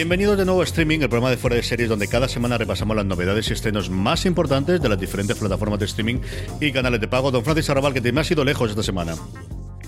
Bienvenidos de nuevo a Streaming, el programa de fuera de series donde cada semana repasamos las novedades y estrenos más importantes de las diferentes plataformas de streaming y canales de pago. Don Francis Arrabal, que te me has ido lejos esta semana.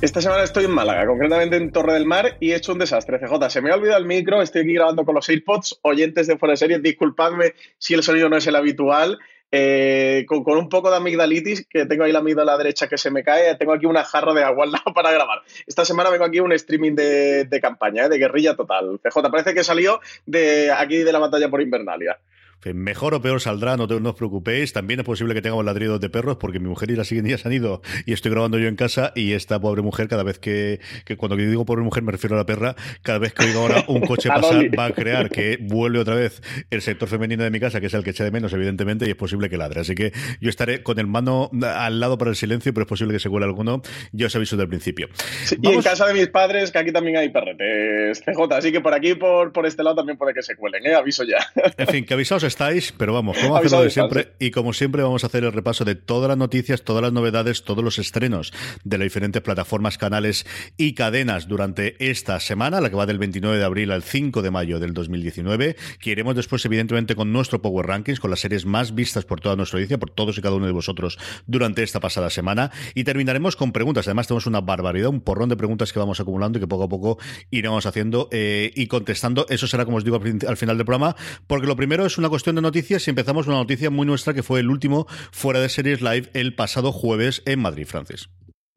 Esta semana estoy en Málaga, concretamente en Torre del Mar, y he hecho un desastre. CJ, se me ha olvidado el micro, estoy aquí grabando con los AirPods. Oyentes de fuera de series, disculpadme si el sonido no es el habitual. Eh, con, un poco de amigdalitis, que tengo ahí la amígdala derecha que se me cae, tengo aquí una jarra de agua para grabar. Esta semana vengo aquí un streaming de, de campaña, ¿eh? de guerrilla total. CJ, parece que salió de aquí de la batalla por Invernalia. Mejor o peor saldrá, no, te, no os preocupéis. También es posible que tengamos ladridos de perros, porque mi mujer y la siguiente día se han ido y estoy grabando yo en casa. Y esta pobre mujer, cada vez que, que cuando digo pobre mujer me refiero a la perra, cada vez que oiga ahora un coche pasar, va a crear que vuelve otra vez el sector femenino de mi casa, que es el que echa de menos, evidentemente, y es posible que ladre. Así que yo estaré con el mano al lado para el silencio, pero es posible que se cuele alguno. Yo os aviso desde el principio. Sí, y en casa de mis padres, que aquí también hay perretes, CJ. Así que por aquí, por, por este lado, también puede que se cuelen, ¿eh? Aviso ya. En fin, que avisados estáis, pero vamos como de siempre. Y como siempre, vamos a hacer el repaso de todas las noticias, todas las novedades, todos los estrenos de las diferentes plataformas, canales y cadenas durante esta semana, la que va del 29 de abril al 5 de mayo del 2019. Que iremos después, evidentemente, con nuestro Power Rankings, con las series más vistas por toda nuestra audiencia, por todos y cada uno de vosotros durante esta pasada semana. Y terminaremos con preguntas. Además, tenemos una barbaridad, un porrón de preguntas que vamos acumulando y que poco a poco iremos haciendo eh, y contestando. Eso será, como os digo, al final del programa, porque lo primero es una cuestión de noticias y empezamos una noticia muy nuestra que fue el último fuera de series live el pasado jueves en Madrid, Francis.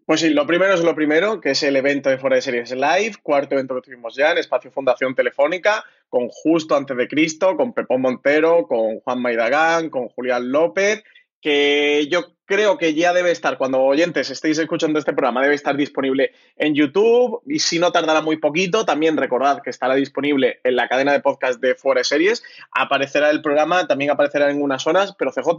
Pues sí, lo primero es lo primero, que es el evento de Fuera de Series Live, cuarto evento que tuvimos ya en Espacio Fundación Telefónica, con Justo Antes de Cristo, con Pepón Montero, con Juan Maidagán, con Julián López, que yo creo que ya debe estar, cuando oyentes estéis escuchando este programa, debe estar disponible en YouTube y si no tardará muy poquito, también recordad que estará disponible en la cadena de podcast de Fuera Series, aparecerá el programa, también aparecerá en unas horas, pero CJ,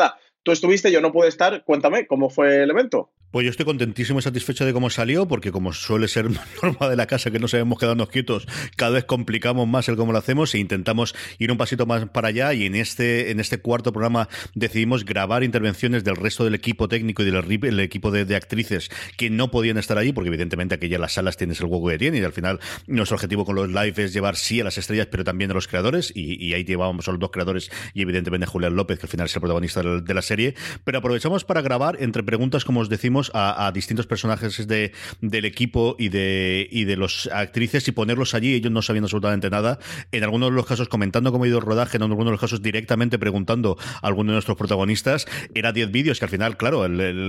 tú estuviste, yo no pude estar, cuéntame, ¿cómo fue el evento? Pues yo estoy contentísimo y satisfecho de cómo salió, porque como suele ser norma de la casa que no sabemos quedarnos quietos, cada vez complicamos más el cómo lo hacemos e intentamos ir un pasito más para allá y en este, en este cuarto programa decidimos grabar intervenciones del resto del equipo técnico y del el equipo de, actrices que no podían estar allí, porque evidentemente aquí ya las salas tienes el hueco que tienen y al final nuestro objetivo con los live es llevar sí a las estrellas, pero también a los creadores y, ahí llevábamos a los dos creadores y evidentemente Julián López, que al final es el protagonista de la serie, pero aprovechamos para grabar entre preguntas, como os decimos, a, distintos personajes de, del equipo y de, y de los actrices y ponerlos allí, ellos no sabiendo absolutamente nada. En algunos de los casos comentando cómo ha ido el rodaje, en algunos de los casos directamente preguntando a alguno de nuestros protagonistas. Era 10 vídeos que al final, claro,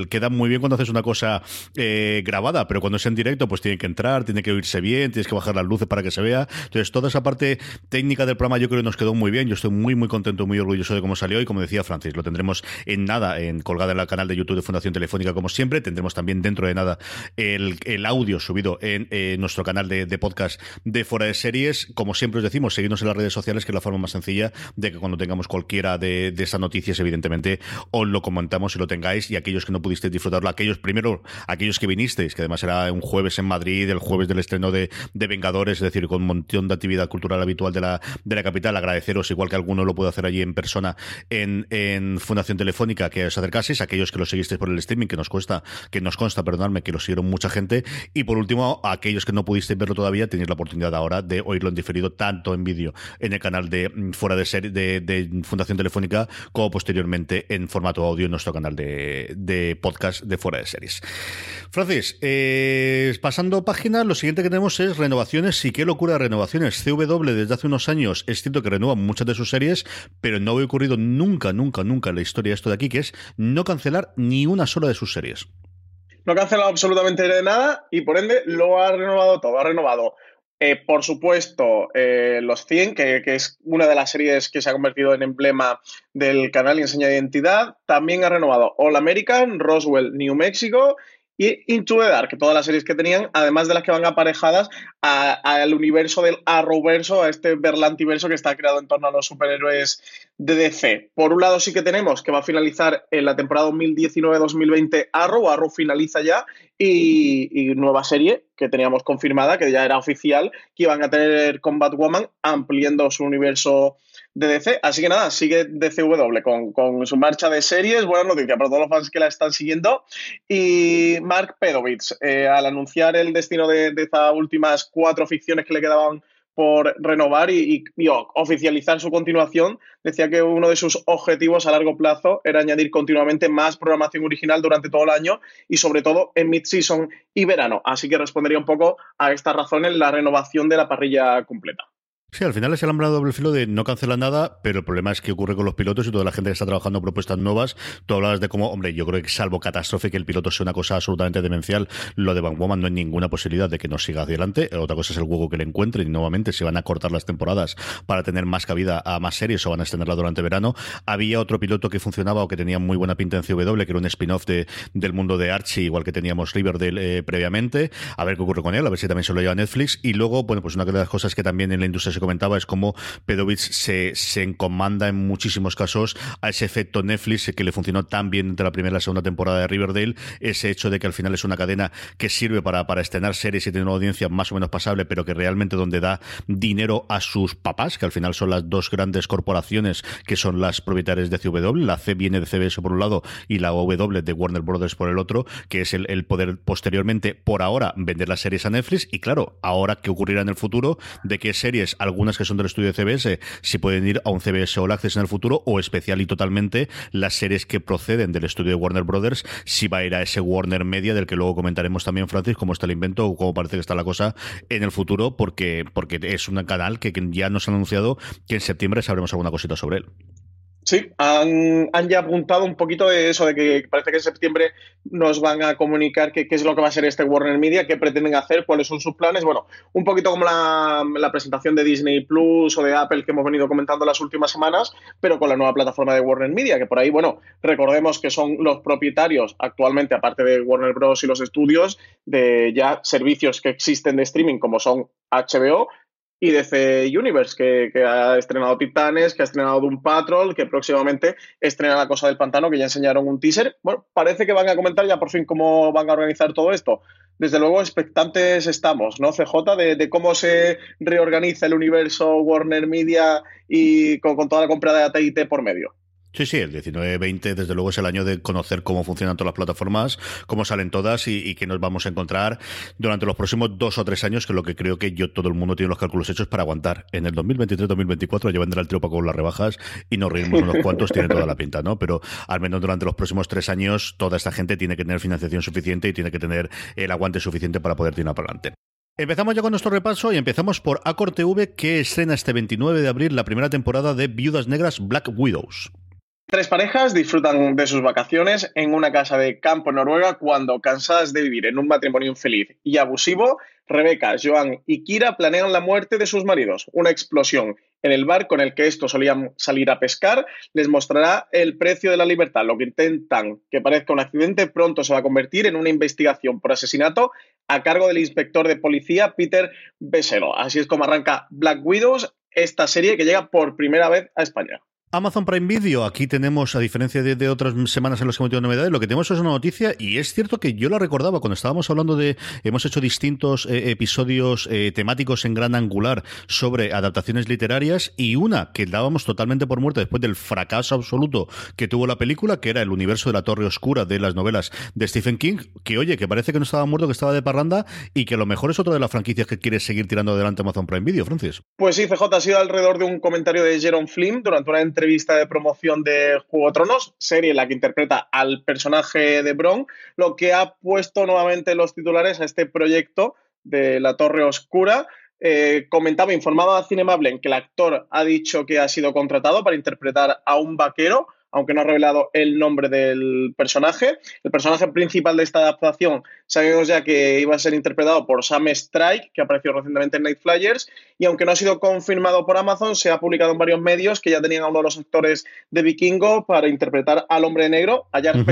queda muy bien cuando haces una cosa eh, grabada, pero cuando es en directo, pues tiene que entrar, tiene que oírse bien, tienes que bajar las luces para que se vea. Entonces, toda esa parte técnica del programa yo creo que nos quedó muy bien. Yo estoy muy, muy contento, muy orgulloso de cómo salió y como decía Francis, lo tendremos en nada, en colgada en el canal de YouTube de Fundación Telefónica, como siempre. Tendremos también dentro de nada el, audio subido en nuestro canal de, podcast de Fuera de Series. Como siempre os decimos, seguidnos en las redes sociales, que es la forma más sencilla de que cuando tengamos cualquiera de, de esas noticias, evidentemente, os lo comentamos y lo tengáis. Y aquellos que no pudisteis disfrutarlo, aquellos primero, aquellos que vinisteis, que además era un jueves en Madrid, el jueves del estreno de, Vengadores, es decir, con un montón de actividad cultural habitual de la, capital, agradeceros, igual que alguno lo puede hacer allí en persona en Fundación Telefónica, que os acercaseis, aquellos que lo seguisteis por el streaming, que nos cuesta, que nos consta, perdonadme, que lo siguieron mucha gente, y por último, aquellos que no pudisteis verlo todavía, tenéis la oportunidad ahora de oírlo en diferido, tanto en vídeo en el canal de mm, fuera de serie de, de Fundación Telefónica, como posteriormente en formato audio en nuestro canal de, de podcast de fuera de series. Francis, eh, pasando página, lo siguiente que tenemos es renovaciones. Y qué locura de renovaciones. CW desde hace unos años es cierto que renueva muchas de sus series, pero no había ocurrido nunca, nunca, nunca en la historia de esto de aquí, que es no cancelar ni una sola de sus series. No ha cancelado absolutamente nada y por ende lo ha renovado todo. Ha renovado eh, por supuesto, eh, Los 100, que, es una de las series que se ha convertido en emblema del canal y enseña identidad. También ha renovado All American, Roswell, New Mexico y Into the Dark, todas las series que tenían, además de las que van aparejadas al universo del Arrowverso, a este Berlantiverso que está creado en torno a los superhéroes de DC. Por un lado sí que tenemos que va a finalizar en la temporada 2019-2020 Arrow, Arrow finaliza ya, y, y, nueva serie que teníamos confirmada, que ya era oficial, que iban a tener Combat Woman ampliando su universo de DC. Así que nada, sigue DCW con, con su marcha de series. Buena noticia para todos los fans que la están siguiendo. Y Mark Pedovitz, eh, al anunciar el destino de, de estas últimas cuatro ficciones que le quedaban por renovar y, oficializar su continuación, decía que uno de sus objetivos a largo plazo era añadir continuamente más programación original durante todo el año y sobre todo en mid-season y verano. Así que respondería un poco a estas razones la renovación de la parrilla completa. Sí, al final es el hambre doble filo de no cancelar nada, pero el problema es que ocurre con los pilotos y toda la gente que está trabajando propuestas nuevas. Tú hablabas de cómo, hombre, yo creo que salvo catástrofe que el piloto sea una cosa absolutamente demencial, lo de Van Woman no hay ninguna posibilidad de que no siga adelante. Otra cosa es el juego que le encuentren y nuevamente si van a cortar las temporadas para tener más cabida a más series o van a extenderla durante verano. Había otro piloto que funcionaba o que tenía muy buena pinta en CW, que era un spin-off de, del mundo de Archie, igual que teníamos Riverdale eh, previamente. A ver qué ocurre con él, a ver si también se lo lleva Netflix. Y luego, bueno, pues una de las cosas que también en la industria se comentaba es cómo Pedovich se, se encomanda en muchísimos casos a ese efecto Netflix que le funcionó tan bien entre la primera y la segunda temporada de Riverdale, ese hecho de que al final es una cadena que sirve para, para estrenar series y tener una audiencia más o menos pasable, pero que realmente donde da dinero a sus papás, que al final son las dos grandes corporaciones que son las propietarias de CW, la C viene de CBS por un lado y la W de Warner Brothers por el otro, que es el, el poder posteriormente, por ahora, vender las series a Netflix. Y claro, ahora qué ocurrirá en el futuro, de qué series, algunas que son del estudio de CBS, si pueden ir a un CBS All Access en el futuro o especial y totalmente las series que proceden del estudio de Warner Brothers, si va a ir a ese Warner Media del que luego comentaremos también, Francis, cómo está el invento o cómo parece que está la cosa en el futuro, porque, porque es un canal que ya nos han anunciado que en septiembre sabremos alguna cosita sobre él. Sí, han, ya apuntado un poquito de eso, de que parece que en septiembre nos van a comunicar qué, es lo que va a ser este Warner Media, qué pretenden hacer, cuáles son sus planes. Bueno, un poquito como la, presentación de Disney Plus o de Apple que hemos venido comentando las últimas semanas, pero con la nueva plataforma de Warner Media, que por ahí, bueno, recordemos que son los propietarios actualmente, aparte de Warner Bros. y los estudios, de ya servicios que existen de streaming como son HBO, y DC Universe, que, ha estrenado Titanes, que ha estrenado Doom Patrol, que próximamente estrena La Cosa del Pantano, que ya enseñaron un teaser. Bueno, parece que van a comentar ya por fin cómo van a organizar todo esto. Desde luego, expectantes estamos, ¿no, CJ? De, cómo se reorganiza el universo Warner Media y con, con toda la compra de AT&T por medio. Sí, sí, el 19-20 desde luego es el año de conocer cómo funcionan todas las plataformas, cómo salen todas y, qué nos vamos a encontrar durante los próximos dos o tres años, que es lo que creo que yo todo el mundo tiene los cálculos hechos para aguantar. En el 2023-2024 ya vendrá el tiro con las rebajas y nos reímos unos cuantos, tiene toda la pinta, ¿no? Pero al menos durante los próximos tres años toda esta gente tiene que tener financiación suficiente y tiene que tener el aguante suficiente para poder tirar para adelante. Empezamos ya con nuestro repaso y empezamos por Acor TV que estrena este 29 de abril la primera temporada de Viudas Negras Black Widows. Tres parejas disfrutan de sus vacaciones en una casa de campo en Noruega cuando, cansadas de vivir en un matrimonio infeliz y abusivo, Rebeca, Joan y Kira planean la muerte de sus maridos. Una explosión en el bar con el que estos solían salir a pescar, les mostrará el precio de la libertad. Lo que intentan que parezca un accidente pronto se va a convertir en una investigación por asesinato a cargo del inspector de policía Peter Besero. Así es como arranca Black Widows, esta serie que llega por primera vez a España. Amazon Prime Video, aquí tenemos, a diferencia de, otras semanas en las que hemos tenido novedades, lo que tenemos es una noticia y es cierto que yo la recordaba cuando estábamos hablando de, hemos hecho distintos eh, episodios eh, temáticos en gran angular sobre adaptaciones literarias y una que dábamos totalmente por muerta después del fracaso absoluto que tuvo la película, que era el universo de la Torre Oscura de las novelas de Stephen King, que oye, que parece que no estaba muerto, que estaba de parranda y que a lo mejor es otra de las franquicias que quiere seguir tirando adelante Amazon Prime Video, Francis. Pues sí, CJ ha sido alrededor de un comentario de Jerome Flynn durante una entrevista de promoción de Juego de Tronos, serie en la que interpreta al personaje de Bron, lo que ha puesto nuevamente los titulares a este proyecto de la Torre Oscura. Eh, comentaba, informaba a Cinemable que el actor ha dicho que ha sido contratado para interpretar a un vaquero aunque no ha revelado el nombre del personaje. El personaje principal de esta adaptación sabemos ya que iba a ser interpretado por Sam Strike, que apareció recientemente en Night Flyers, y aunque no ha sido confirmado por Amazon, se ha publicado en varios medios que ya tenían a uno de los actores de Vikingo para interpretar al hombre negro, a Jack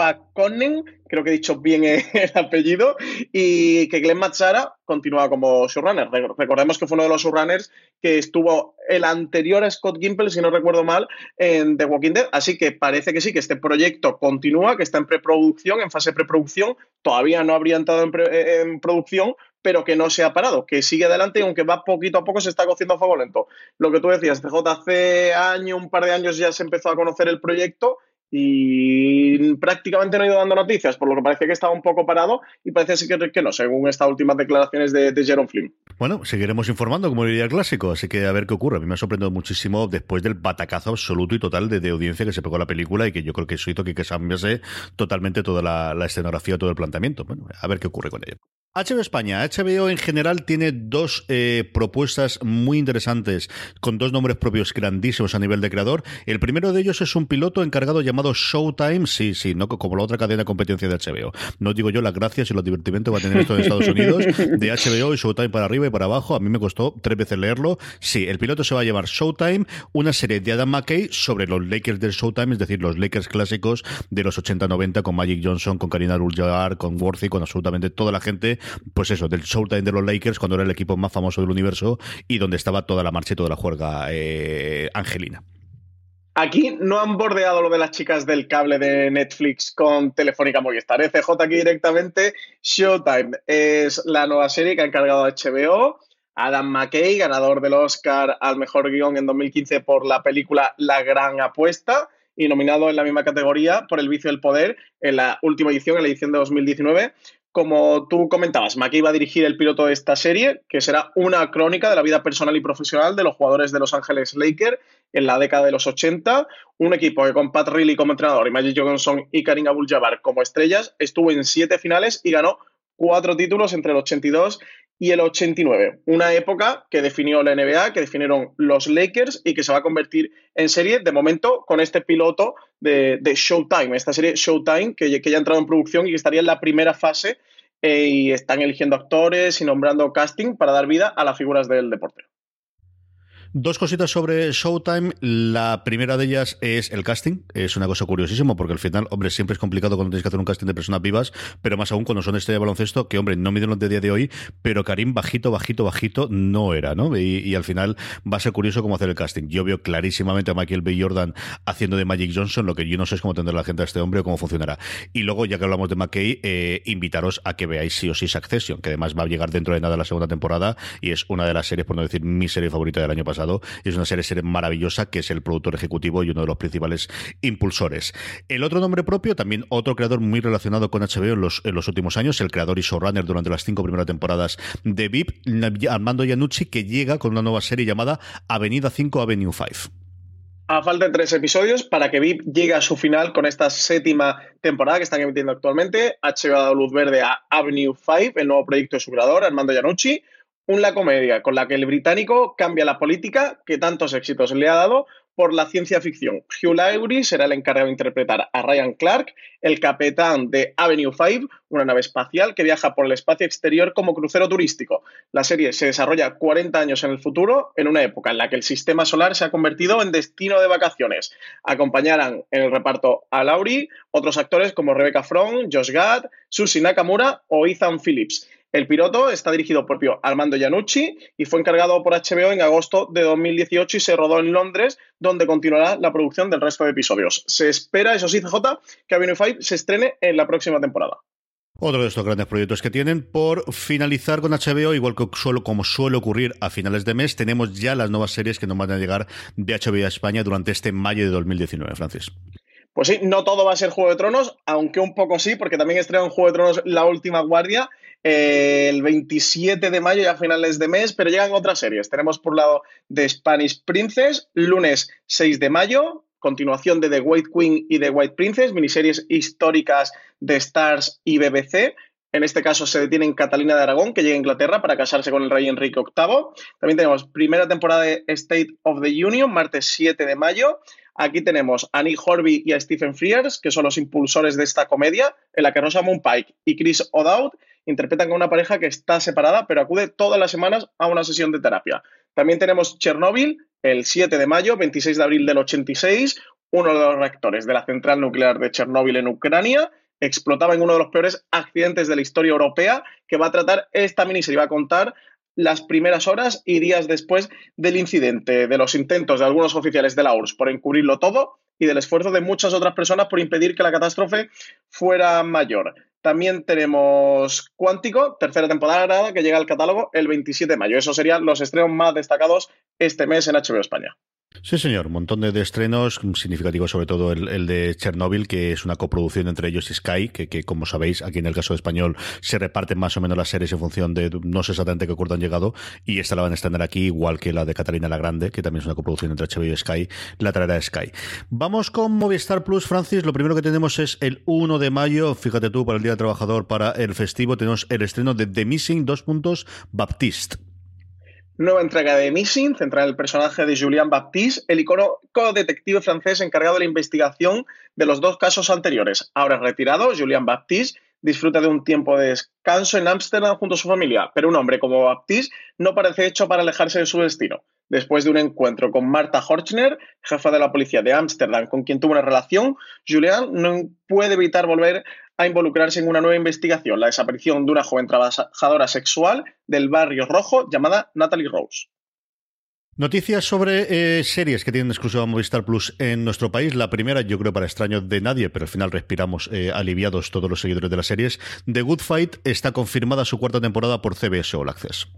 Paconen, creo que he dicho bien el apellido, y que Glenn Mazzara continúa como showrunner. Recordemos que fue uno de los showrunners que estuvo el anterior a Scott Gimple, si no recuerdo mal, en The Walking Dead. Así que parece que sí, que este proyecto continúa, que está en preproducción, en fase preproducción. Todavía no habría entrado en, en producción, pero que no se ha parado, que sigue adelante y aunque va poquito a poco se está cociendo a fuego lento. Lo que tú decías, CJ hace año, un par de años ya se empezó a conocer el proyecto y prácticamente no ha ido dando noticias, por lo que parece que estaba un poco parado y parece que, que no, según estas últimas declaraciones de, de Jerome Flynn. Bueno, seguiremos informando, como diría el clásico, así que a ver qué ocurre. A mí me ha sorprendido muchísimo después del batacazo absoluto y total de, audiencia que se pegó la película y que yo creo que eso hizo que, cambiase totalmente toda la, la escenografía, todo el planteamiento. Bueno, a ver qué ocurre con ello. HBO España, HBO en general tiene dos eh, propuestas muy interesantes con dos nombres propios grandísimos a nivel de creador. El primero de ellos es un piloto encargado llamado Showtime, sí, sí, no como la otra cadena de competencia de HBO. No digo yo las gracias y los divertimentos va a tener esto en Estados Unidos, de HBO y Showtime para arriba y para abajo. A mí me costó tres veces leerlo. Sí, el piloto se va a llamar Showtime, una serie de Adam McKay sobre los Lakers del Showtime, es decir, los Lakers clásicos de los 80-90 con Magic Johnson, con Karina Abdul-Jabbar, con Worthy, con absolutamente toda la gente pues eso, del Showtime de los Lakers cuando era el equipo más famoso del universo y donde estaba toda la marcha y toda la juerga eh, angelina. Aquí no han bordeado lo de las chicas del cable de Netflix con Telefónica Movistar. ¿eh? CJ aquí directamente. Showtime es la nueva serie que ha encargado HBO. Adam McKay, ganador del Oscar al mejor guion en 2015 por la película La Gran Apuesta y nominado en la misma categoría por El vicio del poder en la última edición, en la edición de 2019 como tú comentabas, Maki va a dirigir el piloto de esta serie, que será una crónica de la vida personal y profesional de los jugadores de Los Ángeles Lakers en la década de los 80. Un equipo que con Pat Riley como entrenador y Magic Johnson y Karim Abdul-Jabbar como estrellas estuvo en siete finales y ganó cuatro títulos entre el 82 y el 89. Una época que definió la NBA, que definieron los Lakers y que se va a convertir en serie de momento con este piloto de, Showtime, esta serie Showtime que, ya ha entrado en producción y que estaría en la primera fase eh, y están eligiendo actores y nombrando casting para dar vida a las figuras del deporte. Dos cositas sobre Showtime. La primera de ellas es el casting. Es una cosa curiosísima porque al final, hombre, siempre es complicado cuando tienes que hacer un casting de personas vivas, pero más aún cuando son estrella de baloncesto, que hombre, no miden los de día de hoy, pero Karim bajito, bajito, bajito no era, ¿no? Y, al final va a ser curioso cómo hacer el casting. Yo veo clarísimamente a Michael B. Jordan haciendo de Magic Johnson, lo que yo no sé es cómo tendrá la gente a este hombre o cómo funcionará. Y luego, ya que hablamos de McKay, eh, invitaros a que veáis sí o sí Succession, que además va a llegar dentro de nada la segunda temporada y es una de las series, por no decir mi serie favorita del año pasado es una serie, maravillosa que es el productor ejecutivo y uno de los principales impulsores. El otro nombre propio, también otro creador muy relacionado con HBO en los, últimos años, el creador y showrunner durante las cinco primeras temporadas de VIP, Armando Iannucci, que llega con una nueva serie llamada Avenida 5, Avenue 5. A falta de tres episodios para que VIP llegue a su final con esta séptima temporada que están emitiendo actualmente. Ha dado luz verde a Avenue 5, el nuevo proyecto de su creador, Armando Iannucci la comedia con la que el británico cambia la política que tantos éxitos le ha dado por la ciencia ficción. Hugh Laurie será el encargado de interpretar a Ryan Clark, el capitán de Avenue 5, una nave espacial que viaja por el espacio exterior como crucero turístico. La serie se desarrolla 40 años en el futuro, en una época en la que el sistema solar se ha convertido en destino de vacaciones. Acompañarán en el reparto a Laurie otros actores como Rebecca Fromm, Josh Gad, Susie Nakamura o Ethan Phillips. El piloto está dirigido por Armando Iannucci y fue encargado por HBO en agosto de 2018 y se rodó en Londres, donde continuará la producción del resto de episodios. Se espera, eso sí, CJ, que Avenue 5 se estrene en la próxima temporada. Otro de estos grandes proyectos que tienen por finalizar con HBO, igual que suelo, como suele ocurrir a finales de mes, tenemos ya las nuevas series que nos van a llegar de HBO a España durante este mayo de 2019, Francis. Pues sí, no todo va a ser Juego de Tronos, aunque un poco sí, porque también estrena en Juego de Tronos La Última Guardia el 27 de mayo, ya a finales de mes, pero llegan otras series. Tenemos por un lado The Spanish Princess, lunes 6 de mayo, continuación de The White Queen y The White Princess, miniseries históricas de Stars y BBC. En este caso se detiene en Catalina de Aragón, que llega a Inglaterra para casarse con el rey Enrique VIII. También tenemos primera temporada de State of the Union, martes 7 de mayo. Aquí tenemos a Nick Horby y a Stephen Frears, que son los impulsores de esta comedia, en la que Rosamund Pike y Chris O'Dowd interpretan a una pareja que está separada, pero acude todas las semanas a una sesión de terapia. También tenemos Chernobyl, el 7 de mayo, 26 de abril del 86, uno de los reactores de la central nuclear de Chernóbil en Ucrania explotaba en uno de los peores accidentes de la historia europea que va a tratar esta miniserie. Va a contar las primeras horas y días después del incidente, de los intentos de algunos oficiales de la URSS por encubrirlo todo y del esfuerzo de muchas otras personas por impedir que la catástrofe fuera mayor. También tenemos Cuántico, tercera temporada que llega al catálogo el 27 de mayo. Esos serían los estrenos más destacados este mes en HBO España. Sí, señor. Un montón de, estrenos significativos, sobre todo el, de Chernobyl, que es una coproducción entre ellos y Sky, que, como sabéis, aquí en el caso español se reparten más o menos las series en función de no sé exactamente qué acuerdo han llegado, y esta la van a estrenar aquí, igual que la de Catalina la Grande, que también es una coproducción entre HBO y Sky, la traerá Sky. Vamos con Movistar Plus, Francis. Lo primero que tenemos es el 1 de mayo, fíjate tú, para el Día Trabajador, para el festivo, tenemos el estreno de The Missing, dos puntos, Baptiste. Nueva entrega de Missing, centrada en el personaje de Julien Baptiste, el icónico detective francés encargado de la investigación de los dos casos anteriores. Ahora retirado, Julien Baptiste disfruta de un tiempo de descanso en Ámsterdam junto a su familia, pero un hombre como Baptiste no parece hecho para alejarse de su destino. Después de un encuentro con Marta Horchner, jefa de la policía de Ámsterdam, con quien tuvo una relación, Julian no puede evitar volver a involucrarse en una nueva investigación, la desaparición de una joven trabajadora sexual del barrio rojo llamada Natalie Rose. Noticias sobre eh, series que tienen exclusiva Movistar Plus en nuestro país. La primera, yo creo para extraño de nadie, pero al final respiramos eh, aliviados todos los seguidores de las series. The Good Fight está confirmada su cuarta temporada por CBS All Access.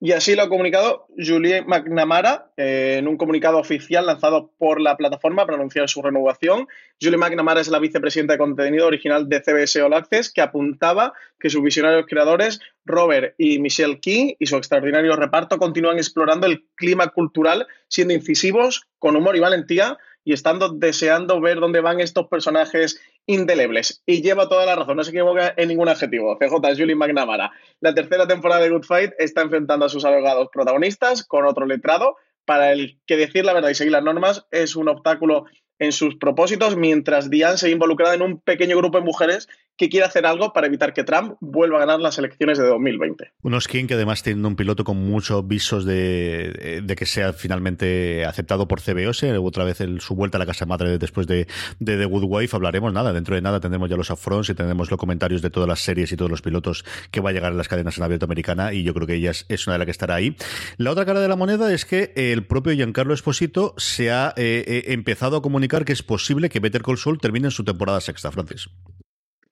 Y así lo ha comunicado Julie McNamara eh, en un comunicado oficial lanzado por la plataforma para anunciar su renovación. Julie McNamara es la vicepresidenta de contenido original de CBS All Access que apuntaba que sus visionarios creadores, Robert y Michelle King, y su extraordinario reparto continúan explorando el clima cultural, siendo incisivos, con humor y valentía, y estando deseando ver dónde van estos personajes indelebles. Y lleva toda la razón, no se equivoca en ningún adjetivo. CJ Julie McNamara. La tercera temporada de Good Fight está enfrentando a sus abogados protagonistas con otro letrado, para el que decir la verdad y seguir las normas es un obstáculo en sus propósitos, mientras Diane se involucrada en un pequeño grupo de mujeres que quiere hacer algo para evitar que Trump vuelva a ganar las elecciones de 2020. Unos skin que además tienen un piloto con muchos visos de, que sea finalmente aceptado por CBS, otra vez su vuelta a la casa madre después de, The Good Wife, hablaremos nada, dentro de nada tendremos ya los upfronts y tendremos los comentarios de todas las series y todos los pilotos que va a llegar en las cadenas en abierto americana y yo creo que ella es, una de las que estará ahí. La otra cara de la moneda es que el propio Giancarlo Esposito se ha eh, eh, empezado a comunicar que es posible que Better Call Saul termine su temporada sexta, Francis.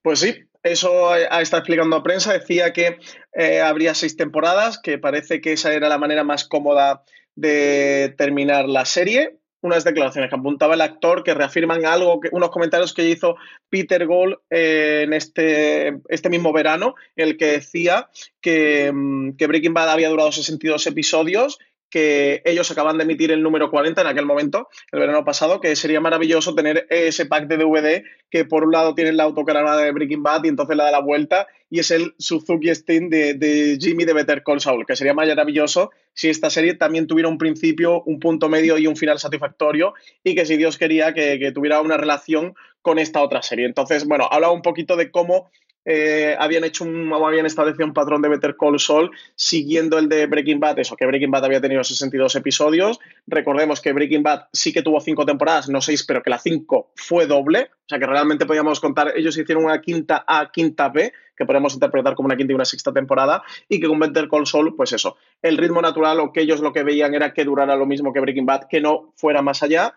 Pues sí, eso está explicando a prensa. Decía que eh, habría seis temporadas, que parece que esa era la manera más cómoda de terminar la serie. Unas declaraciones que apuntaba el actor que reafirman algo, que, unos comentarios que hizo Peter Gold eh, en este, este mismo verano, en el que decía que, mm, que Breaking Bad había durado 62 episodios que ellos acaban de emitir el número 40 en aquel momento, el verano pasado, que sería maravilloso tener ese pack de DVD que por un lado tiene la autocaravana de Breaking Bad y entonces la da la vuelta y es el Suzuki Steam de, Jimmy de Better Call Saul, que sería maravilloso si esta serie también tuviera un principio, un punto medio y un final satisfactorio y que si Dios quería que, tuviera una relación con esta otra serie. Entonces, bueno, hablaba un poquito de cómo eh, habían hecho un, habían establecido un patrón de Better Call Saul siguiendo el de Breaking Bad, eso, que Breaking Bad había tenido 62 episodios. Recordemos que Breaking Bad sí que tuvo cinco temporadas, no seis, pero que la cinco fue doble, o sea que realmente podíamos contar, ellos hicieron una quinta A, quinta B, que podemos interpretar como una quinta y una sexta temporada, y que con Better Call Saul, pues eso, el ritmo natural o que ellos lo que veían era que durara lo mismo que Breaking Bad, que no fuera más allá.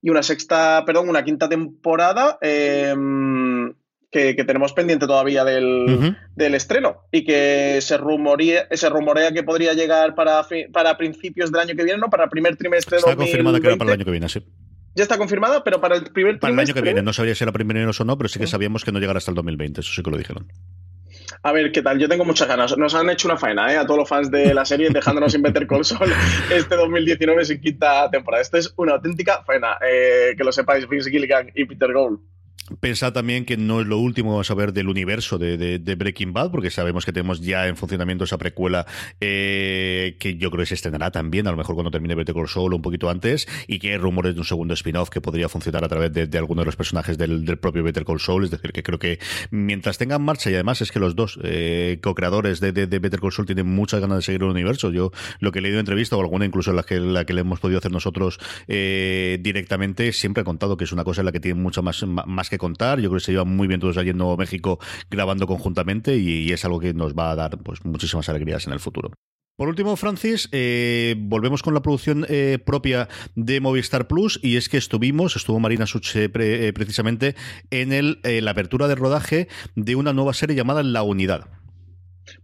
Y una sexta, perdón, una quinta temporada. Eh, que, tenemos pendiente todavía del, estreno y que se rumorea, se rumorea que podría llegar para, para principios del año que viene, ¿no? Para el primer trimestre de Está confirmada que era para el año que viene, sí. Ya está confirmada, pero para el primer trimestre. Para el año que viene, no sabía si era primero o no, pero sí que sabíamos que no llegará hasta el 2020, eso sí que lo dijeron. A ver, ¿qué tal? Yo tengo muchas ganas. Nos han hecho una faena, ¿eh? A todos los fans de la serie, dejándonos sin Better Call Saul este 2019 sin quinta temporada. Esto es una auténtica faena. Eh, que lo sepáis, Vince Gilligan y Peter Gould. Pensad también que no es lo último vamos a ver del universo de, Breaking Bad, porque sabemos que tenemos ya en funcionamiento esa precuela eh, que yo creo que se estrenará también, a lo mejor cuando termine Better Call Saul un poquito antes, y que hay rumores de un segundo spin-off que podría funcionar a través de, de alguno de los personajes del, propio Better Call Saul. Es decir, que creo que mientras tengan marcha, y además es que los dos eh, co-creadores de, Better Call Saul tienen muchas ganas de seguir el universo. Yo lo que he leído en entrevista, o alguna incluso la que, la que le hemos podido hacer nosotros eh, directamente, siempre he contado que es una cosa en la que tienen mucho más, más que contar. Yo creo que se llevan muy bien todos allí en Nuevo México grabando conjuntamente y, es algo que nos va a dar pues muchísimas alegrías en el futuro. Por último, Francis, eh, volvemos con la producción eh, propia de Movistar Plus y es que estuvimos, estuvo Marina Suche eh, precisamente en el, la apertura de rodaje de una nueva serie llamada La Unidad.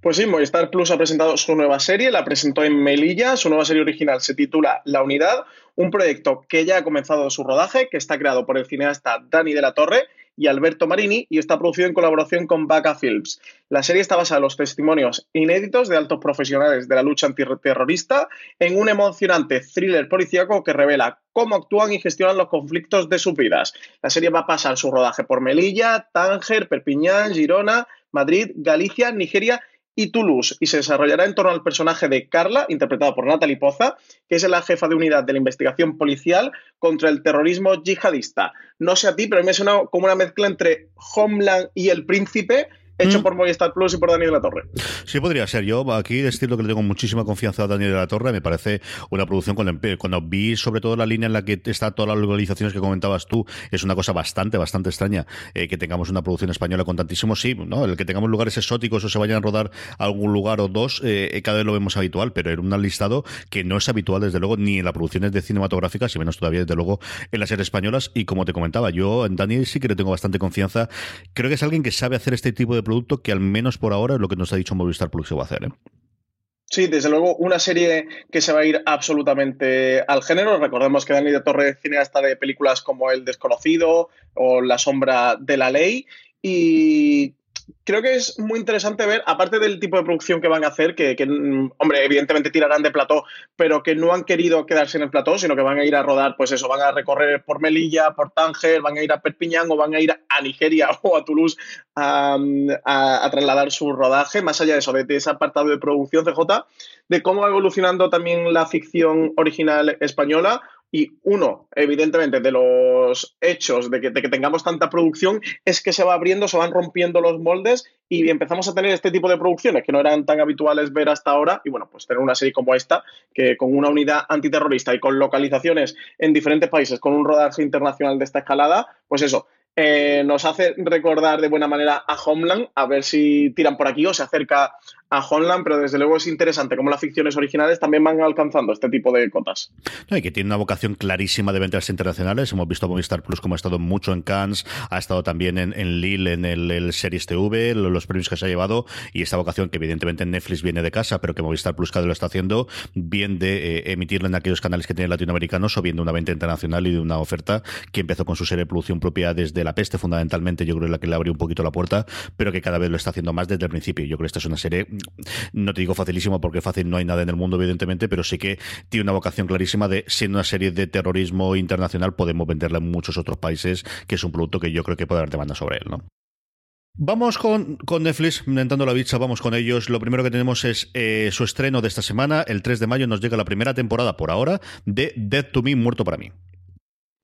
Pues sí, Movistar Plus ha presentado su nueva serie, la presentó en Melilla, su nueva serie original se titula La Unidad, un proyecto que ya ha comenzado su rodaje, que está creado por el cineasta Dani de la Torre y Alberto Marini y está producido en colaboración con Baca Films. La serie está basada en los testimonios inéditos de altos profesionales de la lucha antiterrorista en un emocionante thriller policíaco que revela cómo actúan y gestionan los conflictos de sus vidas. La serie va a pasar su rodaje por Melilla, Tánger, Perpiñán, Girona, Madrid, Galicia, Nigeria y Toulouse y se desarrollará en torno al personaje de Carla, interpretada por Natalie Poza, que es la jefa de unidad de la investigación policial contra el terrorismo yihadista. No sé a ti, pero me suena como una mezcla entre Homeland y El Príncipe, hecho mm. por Movistar Plus y por Daniel de la Torre. Sí, podría ser. Yo aquí estilo que le tengo muchísima confianza a Daniel de la Torre. Me parece una producción con Cuando vi sobre todo la línea en la que está todas las localizaciones que comentabas tú, es una cosa bastante, bastante extraña eh, que tengamos una producción española con tantísimos, sí, ¿no? El que tengamos lugares exóticos o se vayan a rodar a algún lugar o dos, eh, eh, cada vez lo vemos habitual, pero era un listado que no es habitual, desde luego, ni en las producciones de cinematográficas, y menos todavía, desde luego, en las series españolas. Y como te comentaba, yo en Daniel sí que le tengo bastante confianza. Creo que es alguien que sabe hacer este tipo de producto que al menos por ahora es lo que nos ha dicho Movistar Plus que va a hacer. ¿eh? Sí, desde luego, una serie que se va a ir absolutamente al género. Recordemos que Dani de Torre cineasta de películas como El Desconocido o La Sombra de la Ley. Y creo que es muy interesante ver, aparte del tipo de producción que van a hacer, que, mm, hombre, evidentemente tirarán de plató, pero que no han querido quedarse en el plató, sino que van a ir a rodar, pues eso, van a recorrer por Melilla, por Tánger, van a ir a Perpiñán o van a ir a Nigeria o a Toulouse a, trasladar su rodaje. Más allá de eso, de, de ese apartado de producción, CJ, de cómo va evolucionando también la ficción original española, y uno, evidentemente, de los hechos de que, tengamos tanta producción es que se va abriendo, se van rompiendo los moldes y empezamos a tener este tipo de producciones que no eran tan habituales ver hasta ahora. Y bueno, pues tener una serie como esta, que con una unidad antiterrorista y con localizaciones en diferentes países, con un rodaje internacional de esta escalada, pues eso, eh, nos hace recordar de buena manera a Homeland, a ver si tiran por aquí o se acerca a Homeland, pero desde luego es interesante cómo las ficciones originales también van alcanzando este tipo de cotas. y que tiene una vocación clarísima de ventas internacionales. Hemos visto a Movistar Plus como ha estado mucho en Cannes, ha estado también en, Lille, en el, Series TV, los premios que se ha llevado, y esta vocación que evidentemente en Netflix viene de casa, pero que Movistar Plus cada vez lo está haciendo, bien de eh, emitirlo en aquellos canales que tienen latinoamericanos o bien de una venta internacional y de una oferta que empezó con su serie de producción propia desde de la peste, fundamentalmente, yo creo la que le abrió un poquito la puerta, pero que cada vez lo está haciendo más desde el principio. Yo creo que esta es una serie, no te digo facilísima porque fácil no hay nada en el mundo, evidentemente, pero sí que tiene una vocación clarísima de, siendo una serie de terrorismo internacional, podemos venderla en muchos otros países, que es un producto que yo creo que puede haber demanda sobre él, ¿no? Vamos con, con Netflix, inventando la bicha, vamos con ellos. Lo primero que tenemos es eh, su estreno de esta semana. El 3 de mayo nos llega la primera temporada por ahora de Dead to Me, Muerto para mí.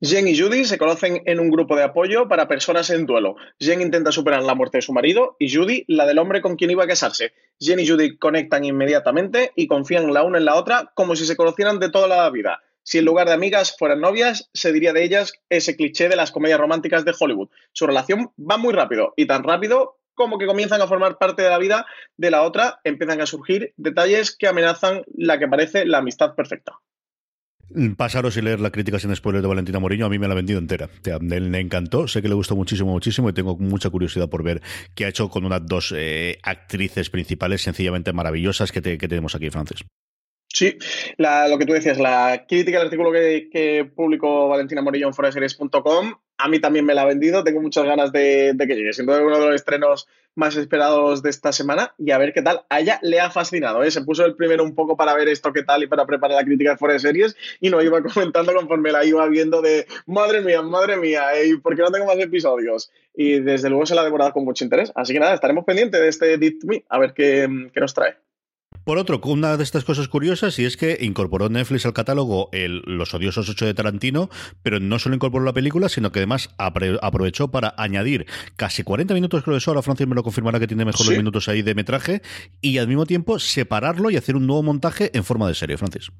Jen y Judy se conocen en un grupo de apoyo para personas en duelo. Jen intenta superar la muerte de su marido y Judy la del hombre con quien iba a casarse. Jen y Judy conectan inmediatamente y confían la una en la otra como si se conocieran de toda la vida. Si en lugar de amigas fueran novias, se diría de ellas ese cliché de las comedias románticas de Hollywood. Su relación va muy rápido y tan rápido como que comienzan a formar parte de la vida de la otra, empiezan a surgir detalles que amenazan la que parece la amistad perfecta. Pasaros y leer la crítica sin spoiler de Valentina Moriño, a mí me la ha vendido entera. Le encantó, sé que le gustó muchísimo, muchísimo y tengo mucha curiosidad por ver qué ha hecho con unas dos eh, actrices principales sencillamente maravillosas que, tenemos aquí, Francis. Sí, lo que tú decías, la crítica del artículo que, publicó Valentina Morillo en foreseries.com, a mí también me la ha vendido, tengo muchas ganas de, que llegue, siendo uno de los estrenos más esperados de esta semana y a ver qué tal. A ella le ha fascinado, ¿eh? se puso el primero un poco para ver esto qué tal y para preparar la crítica de Forest Series y nos iba comentando conforme la iba viendo de madre mía, madre mía, ¿y por qué no tengo más episodios? Y desde luego se la ha devorado con mucho interés. Así que nada, estaremos pendientes de este Deep Me, a ver qué nos trae. Por otro, una de estas cosas curiosas y es que incorporó Netflix al catálogo el, Los odiosos 8 de Tarantino, pero no solo incorporó la película, sino que además aprovechó para añadir casi 40 minutos, creo que eso, ahora Francis me lo confirmará que tiene mejor los minutos ahí de metraje, y al mismo tiempo separarlo y hacer un nuevo montaje en forma de serie, Francis.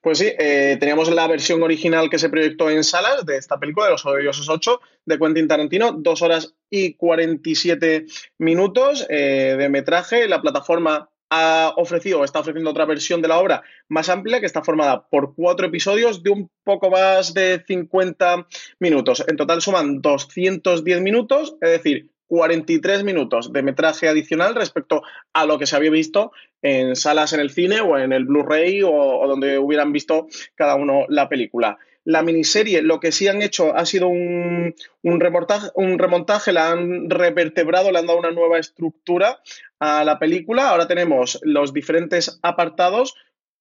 Pues sí, eh, teníamos la versión original que se proyectó en salas de esta película, de Los Odiosos 8, de Quentin Tarantino, dos horas y 47 minutos eh, de metraje. La plataforma ha ofrecido o está ofreciendo otra versión de la obra más amplia que está formada por cuatro episodios de un poco más de 50 minutos. En total suman 210 minutos, es decir, 43 minutos de metraje adicional respecto a lo que se había visto en salas en el cine o en el Blu-ray o, donde hubieran visto cada uno la película. La miniserie lo que sí han hecho ha sido un, un, un remontaje, la han revertebrado, le han dado una nueva estructura a la película. Ahora tenemos los diferentes apartados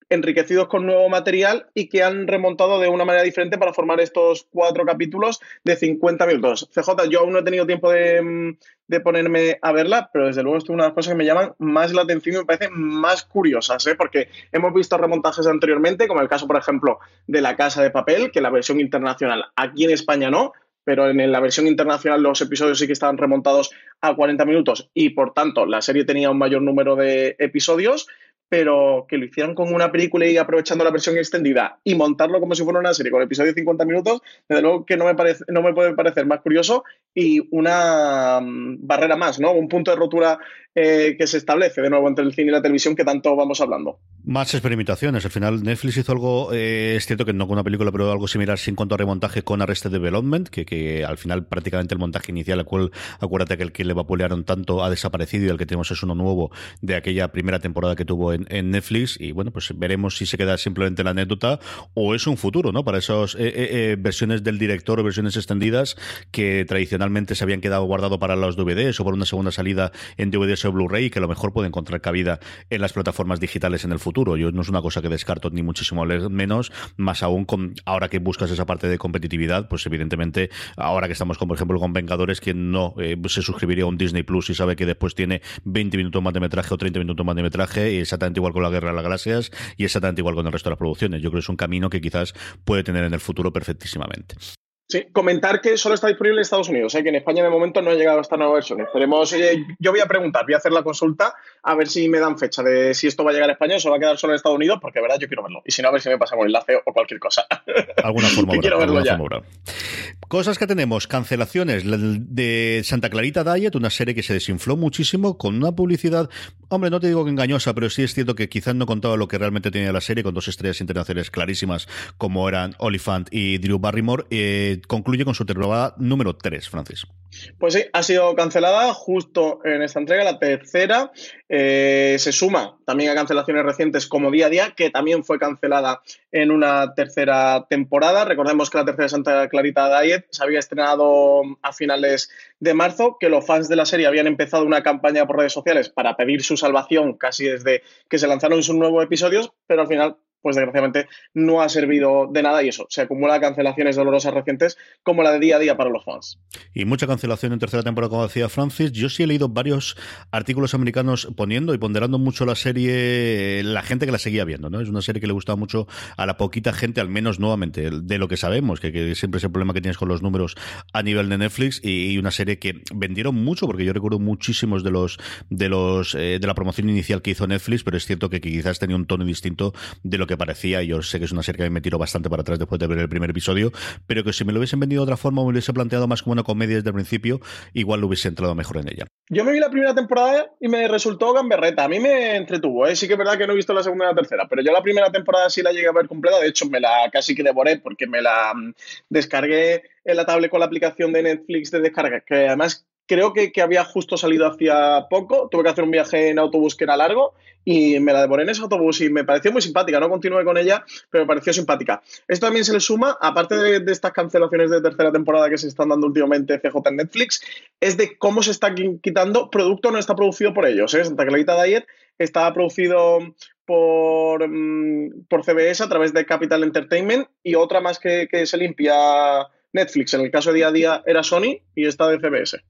enriquecidos con nuevo material y que han remontado de una manera diferente para formar estos cuatro capítulos de 50 minutos. CJ, yo aún no he tenido tiempo de, ponerme a verla, pero desde luego es una de las cosas que me llaman más la atención y me parecen más curiosas, ¿eh? porque hemos visto remontajes anteriormente, como el caso, por ejemplo, de La Casa de Papel, que la versión internacional aquí en España no, pero en la versión internacional los episodios sí que estaban remontados a 40 minutos y por tanto la serie tenía un mayor número de episodios pero que lo hicieran con una película y aprovechando la versión extendida y montarlo como si fuera una serie con episodios de 50 minutos, desde luego que no me, parece, no me puede parecer más curioso y una mm, barrera más, ¿no? Un punto de rotura eh, que se establece de nuevo entre el cine y la televisión que tanto vamos hablando. Más experimentaciones. Al final Netflix hizo algo, eh, es cierto que no con una película, pero algo similar en cuanto a remontaje con Arrested Development, que, que al final prácticamente el montaje inicial, al cual acuérdate que el que le vapulearon tanto ha desaparecido y el que tenemos es uno nuevo de aquella primera temporada que tuvo en, Netflix. Y bueno, pues veremos si se queda simplemente la anécdota o es un futuro, ¿no? Para esas eh, versiones del director o versiones extendidas que tradicionalmente se habían quedado guardado para los DVDs o por una segunda salida en DVDs Blu-ray que a lo mejor puede encontrar cabida en las plataformas digitales en el futuro. Yo no es una cosa que descarto ni muchísimo menos, más aún con ahora que buscas esa parte de competitividad, pues evidentemente ahora que estamos con por ejemplo con Vengadores, quien no eh, se suscribiría a un Disney Plus y sabe que después tiene 20 minutos más de metraje o 30 minutos más de metraje, y exactamente igual con la Guerra de las Galaxias y exactamente igual con el resto de las producciones. Yo creo que es un camino que quizás puede tener en el futuro perfectísimamente. Sí, comentar que solo está disponible en Estados Unidos, ¿eh? que en España de momento no ha llegado esta nueva versión. Esperemos, eh, yo voy a preguntar, voy a hacer la consulta a ver si me dan fecha de si esto va a llegar a España o se va a quedar solo en Estados Unidos, porque de verdad yo quiero verlo. Y si no, a ver si me pasa un enlace o cualquier cosa. Alguna forma quiero verlo ya. Cosas que tenemos, cancelaciones de Santa Clarita Diet, una serie que se desinfló muchísimo con una publicidad, hombre, no te digo que engañosa, pero sí es cierto que quizás no contaba lo que realmente tenía la serie, con dos estrellas internacionales clarísimas como eran Oliphant y Drew Barrymore. Eh, concluye con su temporada número 3, Francis. Pues sí, ha sido cancelada justo en esta entrega, la tercera. Eh, se suma también a cancelaciones recientes como Día a Día, que también fue cancelada en una tercera temporada. Recordemos que la tercera Santa Clarita Diet se había estrenado a finales de marzo, que los fans de la serie habían empezado una campaña por redes sociales para pedir su salvación casi desde que se lanzaron sus nuevos episodios, pero al final pues desgraciadamente no ha servido de nada y eso, se acumula cancelaciones dolorosas recientes como la de día a día para los fans. Y mucha cancelación en tercera temporada, como decía Francis. Yo sí he leído varios artículos americanos poniendo y ponderando mucho la serie, la gente que la seguía viendo, ¿no? Es una serie que le gustaba mucho a la poquita gente, al menos nuevamente, de lo que sabemos, que, siempre es el problema que tienes con los números a nivel de Netflix y, una serie que vendieron mucho, porque yo recuerdo muchísimos de los de los eh, de la promoción inicial que hizo Netflix, pero es cierto que, que quizás tenía un tono distinto de lo que parecía. Yo sé que es una serie que me tiró bastante para atrás después de ver el primer episodio, pero que si me lo hubiesen vendido de otra forma, me lo hubiese planteado más como una comedia desde el principio, igual lo hubiese entrado mejor en ella. Yo me vi la primera temporada y me resultó gamberreta. A mí me entretuvo, ¿eh? sí que es verdad que no he visto la segunda y la tercera, pero yo la primera temporada sí la llegué a ver completa. De hecho, me la casi que devoré porque me la mm, descargué en la tablet con la aplicación de Netflix de descarga, que además creo que, que, había justo salido hacía poco, tuve que hacer un viaje en autobús que era largo y me la devoré en ese autobús y me pareció muy simpática, no continué con ella, pero me pareció simpática. Esto también se le suma, aparte de, estas cancelaciones de tercera temporada que se están dando últimamente CJ en Netflix, es de cómo se está quitando producto no está producido por ellos. ¿eh? Santa Clarita Diet estaba producido por, mm, por CBS a través de Capital Entertainment y otra más que, que se limpia Netflix. En el caso de día a día era Sony y esta de CBS.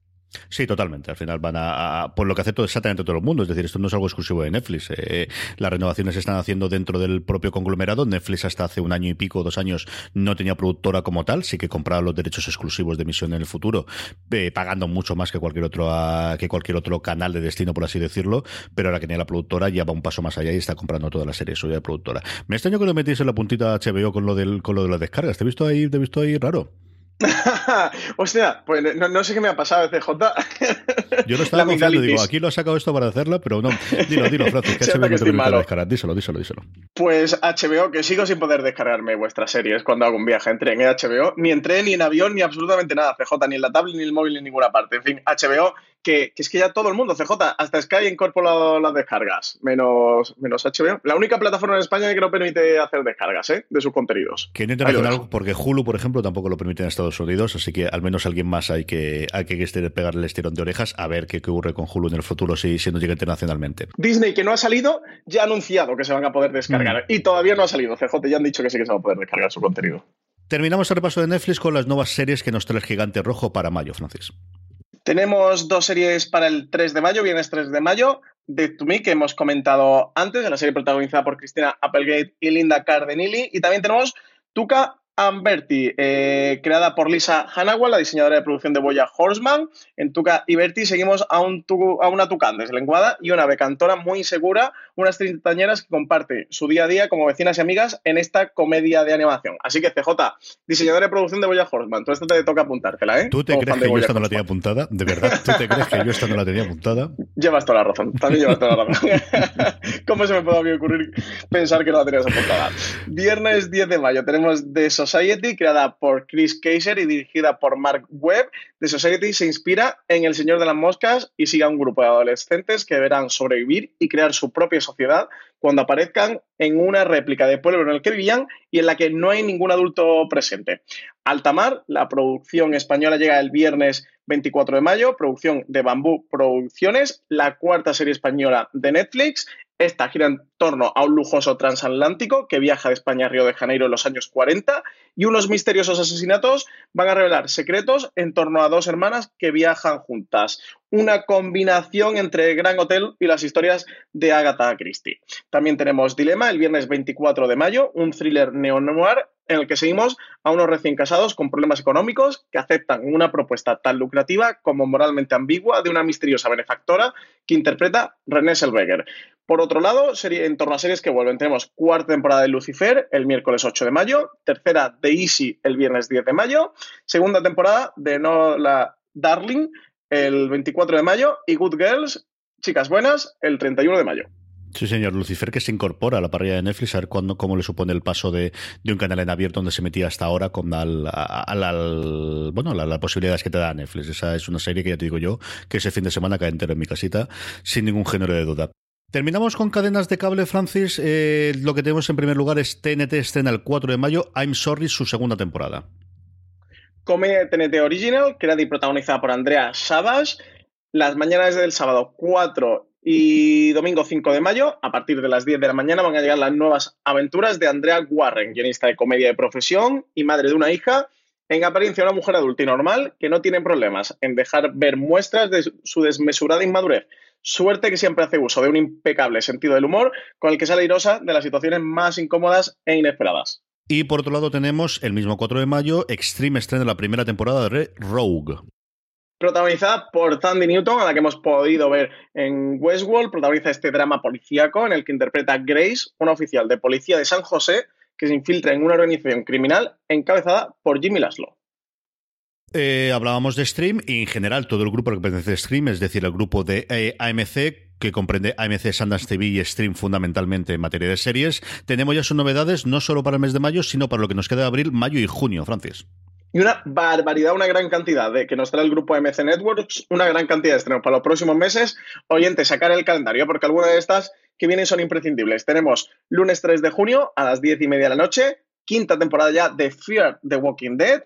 Sí, totalmente. Al final van a, por lo que hace todo, exactamente todo el mundo. Es decir, esto no es algo exclusivo de Netflix. Eh, las renovaciones se están haciendo dentro del propio conglomerado. Netflix hasta hace un año y pico, dos años, no tenía productora como tal. Sí que compraba los derechos exclusivos de emisión en el futuro, eh, pagando mucho más que cualquier otro que cualquier otro canal de destino, por así decirlo. Pero ahora que tiene la productora ya va un paso más allá y está comprando toda la serie suya de productora. Me extraño que lo metís en la puntita HBO con lo del con lo de las descargas. Te he visto ahí, te he visto ahí raro. Hostia, pues no, sé qué me ha pasado, CJ. Yo no estaba confiando, digo, aquí lo ha sacado esto para hacerlo, pero no. Dilo, dilo, Francis, que HBO que te descargar. Díselo, díselo, díselo. Pues HBO, que sigo sin poder descargarme vuestras series cuando hago un viaje en tren en HBO, ni en tren, ni en avión, ni absolutamente nada, CJ, ni en la tablet, ni en el móvil, ni en ninguna parte. En fin, HBO que, es que ya todo el mundo, CJ, hasta Sky incorpora las descargas, menos, menos HBO. La única plataforma en España que no permite hacer descargas ¿eh? de sus contenidos. Que no internacional, porque Hulu, por ejemplo, tampoco lo permite en Estados Unidos, así que al menos alguien más hay que, hay que este, pegarle el estirón de orejas a ver qué, ocurre con Hulu en el futuro si, si no llega internacionalmente. Disney, que no ha salido, ya ha anunciado que se van a poder descargar. Mm. Y todavía no ha salido, CJ, ya han dicho que sí que se va a poder descargar su contenido. Terminamos el repaso de Netflix con las nuevas series que nos trae el gigante rojo para mayo, Francis. Tenemos dos series para el 3 de mayo, viernes 3 de mayo, de To Me, que hemos comentado antes, la serie protagonizada por Cristina Applegate y Linda Cardinelli. Y también tenemos Tuca Bertie, eh, creada por Lisa Hanaway, la diseñadora de producción de Boya Horseman. En Tuca y Bertie seguimos a, un a una tucán deslenguada y una becantora muy insegura, unas treintañeras que comparte su día a día como vecinas y amigas en esta comedia de animación. Así que CJ, diseñadora de producción de Boya Horseman, tú esto te toca apuntártela, ¿eh? ¿Tú te crees que yo esta no la tenía apuntada? ¿De verdad? ¿Tú te crees que yo esta no la tenía apuntada? Llevas toda la razón, también llevas toda la razón. ¿Cómo se me puede ocurrir pensar que no la tenías apuntada? Viernes 10 de mayo tenemos esos Society, creada por Chris Kaiser y dirigida por Mark Webb. The Society se inspira en El Señor de las Moscas y sigue a un grupo de adolescentes que deberán sobrevivir y crear su propia sociedad cuando aparezcan en una réplica de pueblo en el que vivían y en la que no hay ningún adulto presente. Altamar, la producción española llega el viernes 24 de mayo, producción de Bambú Producciones, la cuarta serie española de Netflix. Esta gira en torno a un lujoso transatlántico que viaja de España a Río de Janeiro en los años 40 y unos misteriosos asesinatos van a revelar secretos en torno a dos hermanas que viajan juntas. Una combinación entre Gran Hotel y las historias de Agatha Christie. También tenemos Dilema el viernes 24 de mayo, un thriller neo-noir en el que seguimos a unos recién casados con problemas económicos que aceptan una propuesta tan lucrativa como moralmente ambigua de una misteriosa benefactora que interpreta René Selweger. Por otro lado, serie, en torno a series que vuelven, tenemos cuarta temporada de Lucifer el miércoles 8 de mayo, tercera de Easy el viernes 10 de mayo, segunda temporada de No la Darling el 24 de mayo y Good Girls, chicas buenas, el 31 de mayo. Sí, señor. Lucifer que se incorpora a la parrilla de Netflix, a ver cuándo, cómo le supone el paso de, un canal en abierto donde se metía hasta ahora con al, bueno, las posibilidades que te da Netflix. Esa es una serie que ya te digo yo, que ese fin de semana cae entero en mi casita, sin ningún género de duda. Terminamos con cadenas de cable, Francis. Eh, lo que tenemos en primer lugar es TNT estrena el 4 de mayo, I'm Sorry, su segunda temporada. Comedia TNT Original, creada y protagonizada por Andrea Savas. Las mañanas del sábado 4 y domingo 5 de mayo, a partir de las 10 de la mañana, van a llegar las nuevas aventuras de Andrea Warren, guionista de comedia de profesión y madre de una hija, en apariencia una mujer adulta y normal que no tiene problemas en dejar ver muestras de su desmesurada inmadurez. Suerte que siempre hace uso de un impecable sentido del humor con el que sale irosa de las situaciones más incómodas e inesperadas. Y por otro lado tenemos el mismo 4 de mayo, Extreme estrena la primera temporada de Rogue protagonizada por Tandy Newton, a la que hemos podido ver en Westworld, protagoniza este drama policíaco en el que interpreta Grace, una oficial de policía de San José que se infiltra en una organización criminal encabezada por Jimmy Laszlo. Eh, hablábamos de Stream y en general todo el grupo que pertenece a Stream, es decir, el grupo de eh, AMC, que comprende AMC, Sundance TV y Stream fundamentalmente en materia de series. Tenemos ya sus novedades, no solo para el mes de mayo, sino para lo que nos queda de abril, mayo y junio, Francis y una barbaridad, una gran cantidad de que nos trae el grupo MC Networks, una gran cantidad de estrenos para los próximos meses. Oyente, sacar el calendario, porque algunas de estas que vienen son imprescindibles. Tenemos lunes 3 de junio a las 10 y media de la noche, quinta temporada ya de Fear the Walking Dead.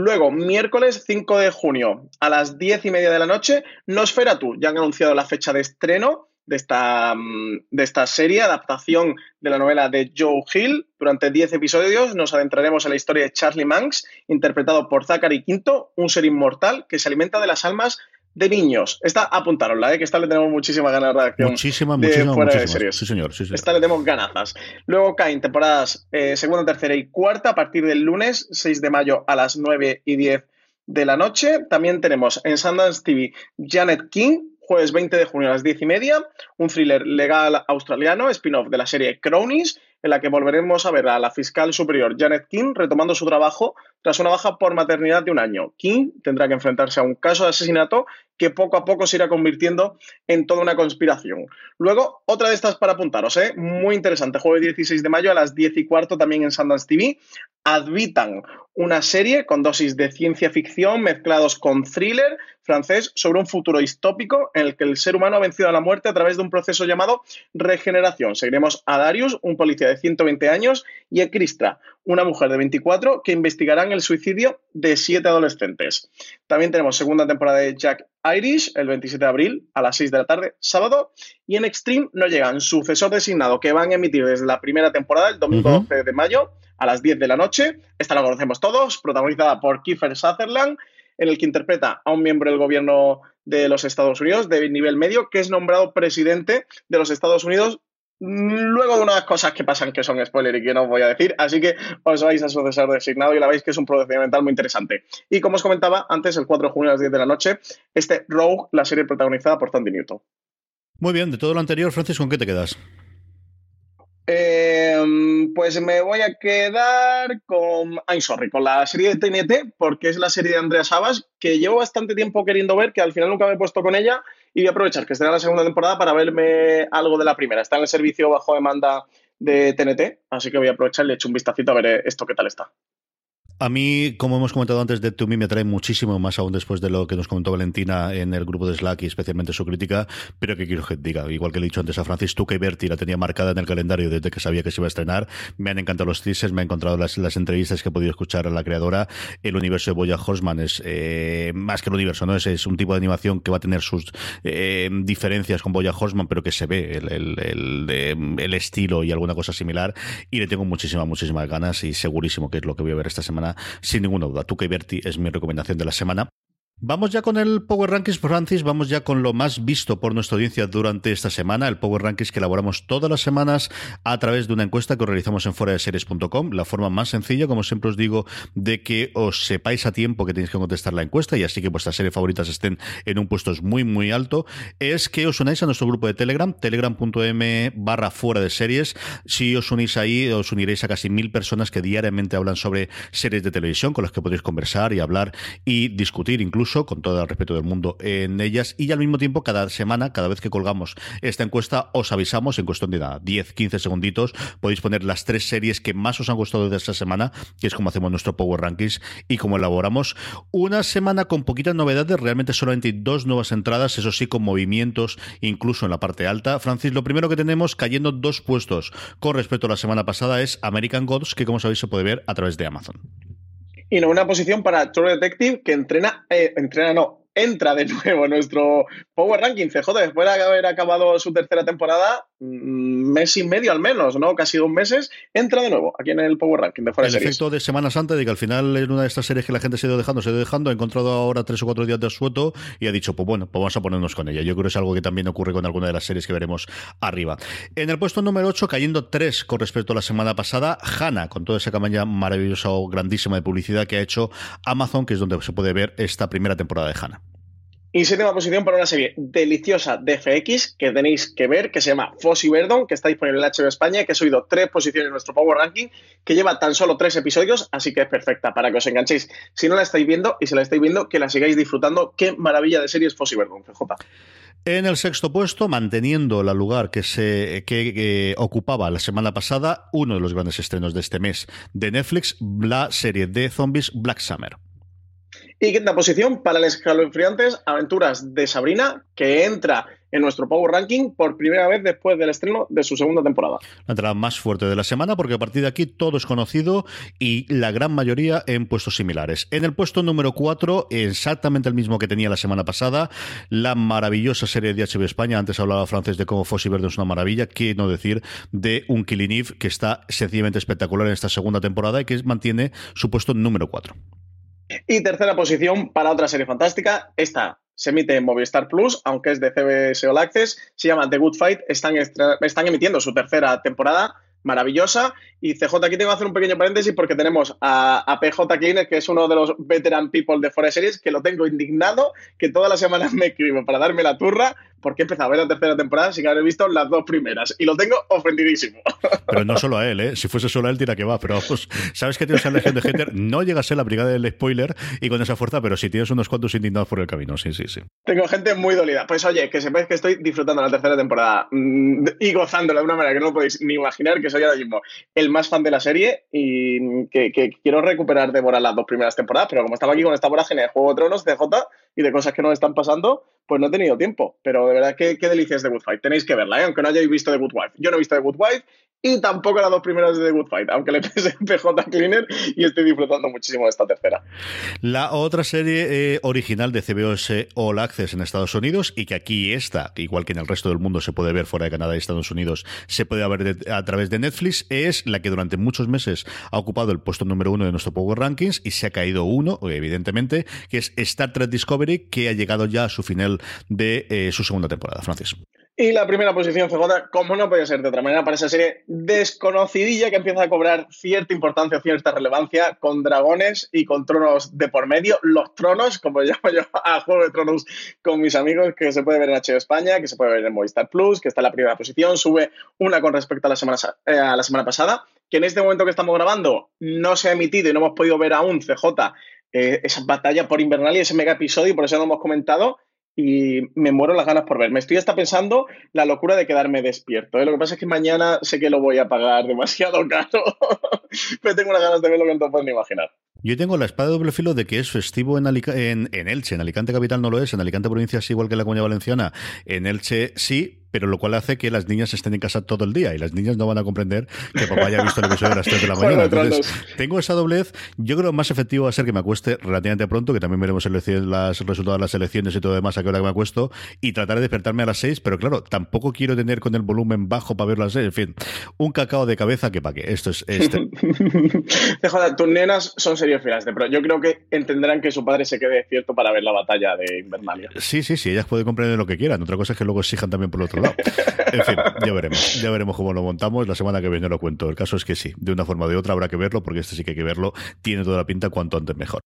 Luego, miércoles 5 de junio a las 10 y media de la noche, Nosferatu. Ya han anunciado la fecha de estreno de esta, mm, de esta serie, adaptación de la novela de Joe Hill. Durante 10 episodios nos adentraremos en la historia de Charlie Manx, interpretado por Zachary Quinto, un ser inmortal que se alimenta de las almas de niños. Esta apuntaronla, ¿eh? que esta le tenemos muchísimas ganas de reacción. Muchísimas, muchísimas, muchísimas. Sí, señor. Sí, Esta le tenemos ganazas. Luego caen temporadas eh, segunda, tercera y cuarta a partir del lunes 6 de mayo a las 9 y 10 de la noche. También tenemos en Sundance TV Janet King, jueves 20 de junio a las 10 y media, un thriller legal australiano, spin-off de la serie Cronies, en la que volveremos a ver a la fiscal superior Janet King retomando su trabajo tras una baja por maternidad de un año. King tendrá que enfrentarse a un caso de asesinato que poco a poco se irá convirtiendo en toda una conspiración. Luego, otra de estas para apuntaros, ¿eh? muy interesante, jueves 16 de mayo a las 10 y cuarto también en Sundance TV, Advitan, una serie con dosis de ciencia ficción mezclados con thriller francés sobre un futuro distópico en el que el ser humano ha vencido a la muerte a través de un proceso llamado regeneración. Seguiremos a Darius, un policía de 120 años, y a Cristra, una mujer de 24 que investigarán el suicidio de siete adolescentes. También tenemos segunda temporada de Jack Irish el 27 de abril a las 6 de la tarde, sábado. Y en Extreme no llegan sucesor designado que van a emitir desde la primera temporada, el domingo 12 de mayo a las 10 de la noche. Esta la conocemos todos, protagonizada por Kiefer Sutherland, en el que interpreta a un miembro del gobierno de los Estados Unidos de nivel medio que es nombrado presidente de los Estados Unidos luego de unas cosas que pasan que son spoiler y que no os voy a decir, así que os vais a sucesor designado y la veis que es un procedimiental muy interesante. Y como os comentaba antes, el 4 de junio a las 10 de la noche, este Rogue, la serie protagonizada por Tandy Newton. Muy bien, de todo lo anterior, Francis, ¿con qué te quedas? Em, pues me voy a quedar con I'm sorry, con la serie de TNT, porque es la serie de Andrea Sabas, que llevo bastante tiempo queriendo ver, que al final nunca me he puesto con ella, y voy a aprovechar que esté en la segunda temporada para verme algo de la primera. Está en el servicio bajo demanda de TNT, así que voy a aprovechar y le echo un vistacito a ver esto qué tal está. A mí, como hemos comentado antes, de To Me me atrae muchísimo, más aún después de lo que nos comentó Valentina en el grupo de Slack y especialmente su crítica, pero que quiero que diga, igual que he dicho antes a Francis, tú que Berti la tenía marcada en el calendario desde que sabía que se iba a estrenar, me han encantado los teasers, me han encontrado las, las entrevistas que he podido escuchar a la creadora, el universo de Boya Horseman es eh, más que el universo, ¿no? Es, un tipo de animación que va a tener sus eh, diferencias con Boya Horseman, pero que se ve el estilo y alguna cosa similar, y le tengo muchísimas, muchísimas ganas y segurísimo que es lo que voy a ver esta semana sin ninguna duda. Tuca y Berti es mi recomendación de la semana. Vamos ya con el Power Rankings, Francis. Vamos ya con lo más visto por nuestra audiencia durante esta semana. El Power Rankings que elaboramos todas las semanas a través de una encuesta que realizamos en fuera de series.com. La forma más sencilla, como siempre os digo, de que os sepáis a tiempo que tenéis que contestar la encuesta y así que vuestras series favoritas estén en un puesto muy, muy alto, es que os unáis a nuestro grupo de Telegram, telegram.m barra fuera de series. Si os unís ahí, os uniréis a casi mil personas que diariamente hablan sobre series de televisión con las que podéis conversar y hablar y discutir incluso con todo el respeto del mundo en ellas. Y al mismo tiempo, cada semana, cada vez que colgamos esta encuesta, os avisamos en cuestión de nada, 10, 15 segunditos, podéis poner las tres series que más os han gustado de esta semana, que es como hacemos nuestro Power Rankings y como elaboramos. Una semana con poquitas novedades, realmente solamente dos nuevas entradas, eso sí, con movimientos incluso en la parte alta. Francis, lo primero que tenemos cayendo dos puestos con respecto a la semana pasada es American Gods, que como sabéis se puede ver a través de Amazon. Y no una posición para True Detective que entrena, eh, entrena no, entra de nuevo nuestro Power Ranking. CJ, después de haber acabado su tercera temporada, mes y medio al menos, ¿no? Casi dos meses, entra de nuevo aquí en el Power Ranking de El efecto de Semana Santa, de que al final en una de estas series que la gente se ha ido dejando, se ha ido dejando, ha encontrado ahora tres o cuatro días de sueto y ha dicho, pues bueno, pues vamos a ponernos con ella. Yo creo que es algo que también ocurre con alguna de las series que veremos arriba. En el puesto número 8, cayendo tres con respecto a la semana pasada, Hanna, con toda esa campaña maravillosa o grandísima de publicidad que ha hecho Amazon, que es donde se puede ver esta primera temporada de Hanna. Y séptima posición para una serie deliciosa de FX que tenéis que ver, que se llama Fossi Verdon, que está disponible en HBO España, que ha subido tres posiciones en nuestro Power Ranking, que lleva tan solo tres episodios, así que es perfecta para que os enganchéis. Si no la estáis viendo y si la estáis viendo, que la sigáis disfrutando. Qué maravilla de serie es Fossi Verdon, CJ. En el sexto puesto, manteniendo el lugar que se que, ocupaba la semana pasada, uno de los grandes estrenos de este mes de Netflix, la serie de zombies Black Summer. Y quinta posición para el escalofriantes Aventuras de Sabrina, que entra en nuestro Power Ranking por primera vez después del estreno de su segunda temporada. La entrada más fuerte de la semana, porque a partir de aquí todo es conocido y la gran mayoría en puestos similares. En el puesto número 4, exactamente el mismo que tenía la semana pasada, la maravillosa serie de HBO España. Antes hablaba francés de cómo Fossi Verde es una maravilla, qué no decir de un Killing que está sencillamente espectacular en esta segunda temporada y que mantiene su puesto número 4. Y tercera posición para otra serie fantástica, esta se emite en Movistar Plus, aunque es de CBS All Access, se llama The Good Fight, están, están emitiendo su tercera temporada, maravillosa. Y CJ, aquí tengo que hacer un pequeño paréntesis porque tenemos a, PJ Cleaner, que es uno de los veteran people de Forest Series, que lo tengo indignado, que todas las semanas me escribo para darme la turra, porque he empezado a ver la tercera temporada sin haber visto las dos primeras. Y lo tengo ofendidísimo. Pero no solo a él, ¿eh? Si fuese solo a él, tira que va. Pero sabes que tienes a Legión de Hater, no llega a ser la brigada del spoiler y con esa fuerza, pero sí tienes unos cuantos indignados por el camino. Sí, sí, sí. Tengo gente muy dolida. Pues oye, que sepáis que estoy disfrutando la tercera temporada mm, y gozándola de una manera que no podéis ni imaginar, que soy ahora mismo el más fan de la serie y que, quiero recuperar de las dos primeras temporadas, pero como estaba aquí con esta vorágine de Juego de Tronos, de J y de cosas que no están pasando, pues no he tenido tiempo. Pero de verdad, qué, qué delicias de Good Fight. Tenéis que verla, ¿eh? aunque no hayáis visto The Good Wife. Yo no he visto The Good Wife y tampoco las dos primeras de The Good Fight, aunque le pese PJ Cleaner y estoy disfrutando muchísimo de esta tercera. La otra serie eh, original de CBS All Access en Estados Unidos y que aquí está, igual que en el resto del mundo se puede ver fuera de Canadá y Estados Unidos, se puede ver a través de Netflix, es la que durante muchos meses ha ocupado el puesto número uno de nuestro Power Rankings y se ha caído uno, evidentemente, que es Star Trek Discovery, que ha llegado ya a su final de eh, su segunda temporada. Francis. Y la primera posición, CJ, como no podía ser de otra manera, para esa serie desconocidilla que empieza a cobrar cierta importancia, cierta relevancia, con dragones y con tronos de por medio. Los tronos, como llamo yo a Juego de Tronos con mis amigos, que se puede ver en HBO España, que se puede ver en Movistar Plus, que está en la primera posición, sube una con respecto a la semana, eh, a la semana pasada, que en este momento que estamos grabando no se ha emitido y no hemos podido ver aún, CJ, eh, esa batalla por Invernal y ese mega episodio, por eso no hemos comentado y me muero las ganas por ver. Me estoy hasta pensando la locura de quedarme despierto. ¿eh? Lo que pasa es que mañana sé que lo voy a pagar demasiado caro. Me tengo unas ganas de ver lo que no te pueden imaginar. Yo tengo la espada de doble filo de que es festivo en, en, en, Elche. En Alicante Capital no lo es. En Alicante Provincia sí, igual que en la Comunidad Valenciana. En Elche sí, pero lo cual hace que las niñas estén en casa todo el día y las niñas no van a comprender que papá haya visto el episodio a las 3 de la mañana. Entonces, tengo esa doblez. Yo creo que más efectivo va a ser que me acueste relativamente pronto, que también veremos el resultados de las elecciones y todo demás a qué hora que me acuesto, y tratar de despertarme a las 6, pero claro, tampoco quiero tener con el volumen bajo para ver las 6. En fin, un cacao de cabeza que para qué. Esto es. Este. Joder, tus nenas son serios filas pero yo creo que entenderán que su padre se quede despierto para ver la batalla de Invernalia. Sí, sí, sí, ellas pueden comprender lo que quieran. Otra cosa es que luego exijan también por En fin, ya veremos. Ya veremos cómo lo montamos. La semana que viene lo cuento. El caso es que sí, de una forma o de otra habrá que verlo, porque este sí que hay que verlo. Tiene toda la pinta cuanto antes mejor.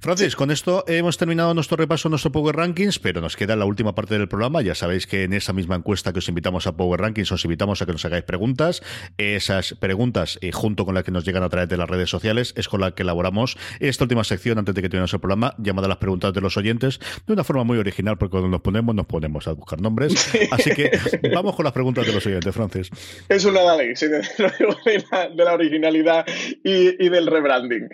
Francis, con esto hemos terminado nuestro repaso, nuestro Power Rankings, pero nos queda la última parte del programa. Ya sabéis que en esa misma encuesta que os invitamos a Power Rankings, os invitamos a que nos hagáis preguntas. Esas preguntas, eh, junto con las que nos llegan a través de las redes sociales, es con la que elaboramos esta última sección antes de que terminemos el programa, llamada las preguntas de los oyentes, de una forma muy original, porque cuando nos ponemos, nos ponemos a buscar nombres. Así que vamos con las preguntas de los oyentes, Francis. Es una ley, sí, de, la originalidad y, del rebranding.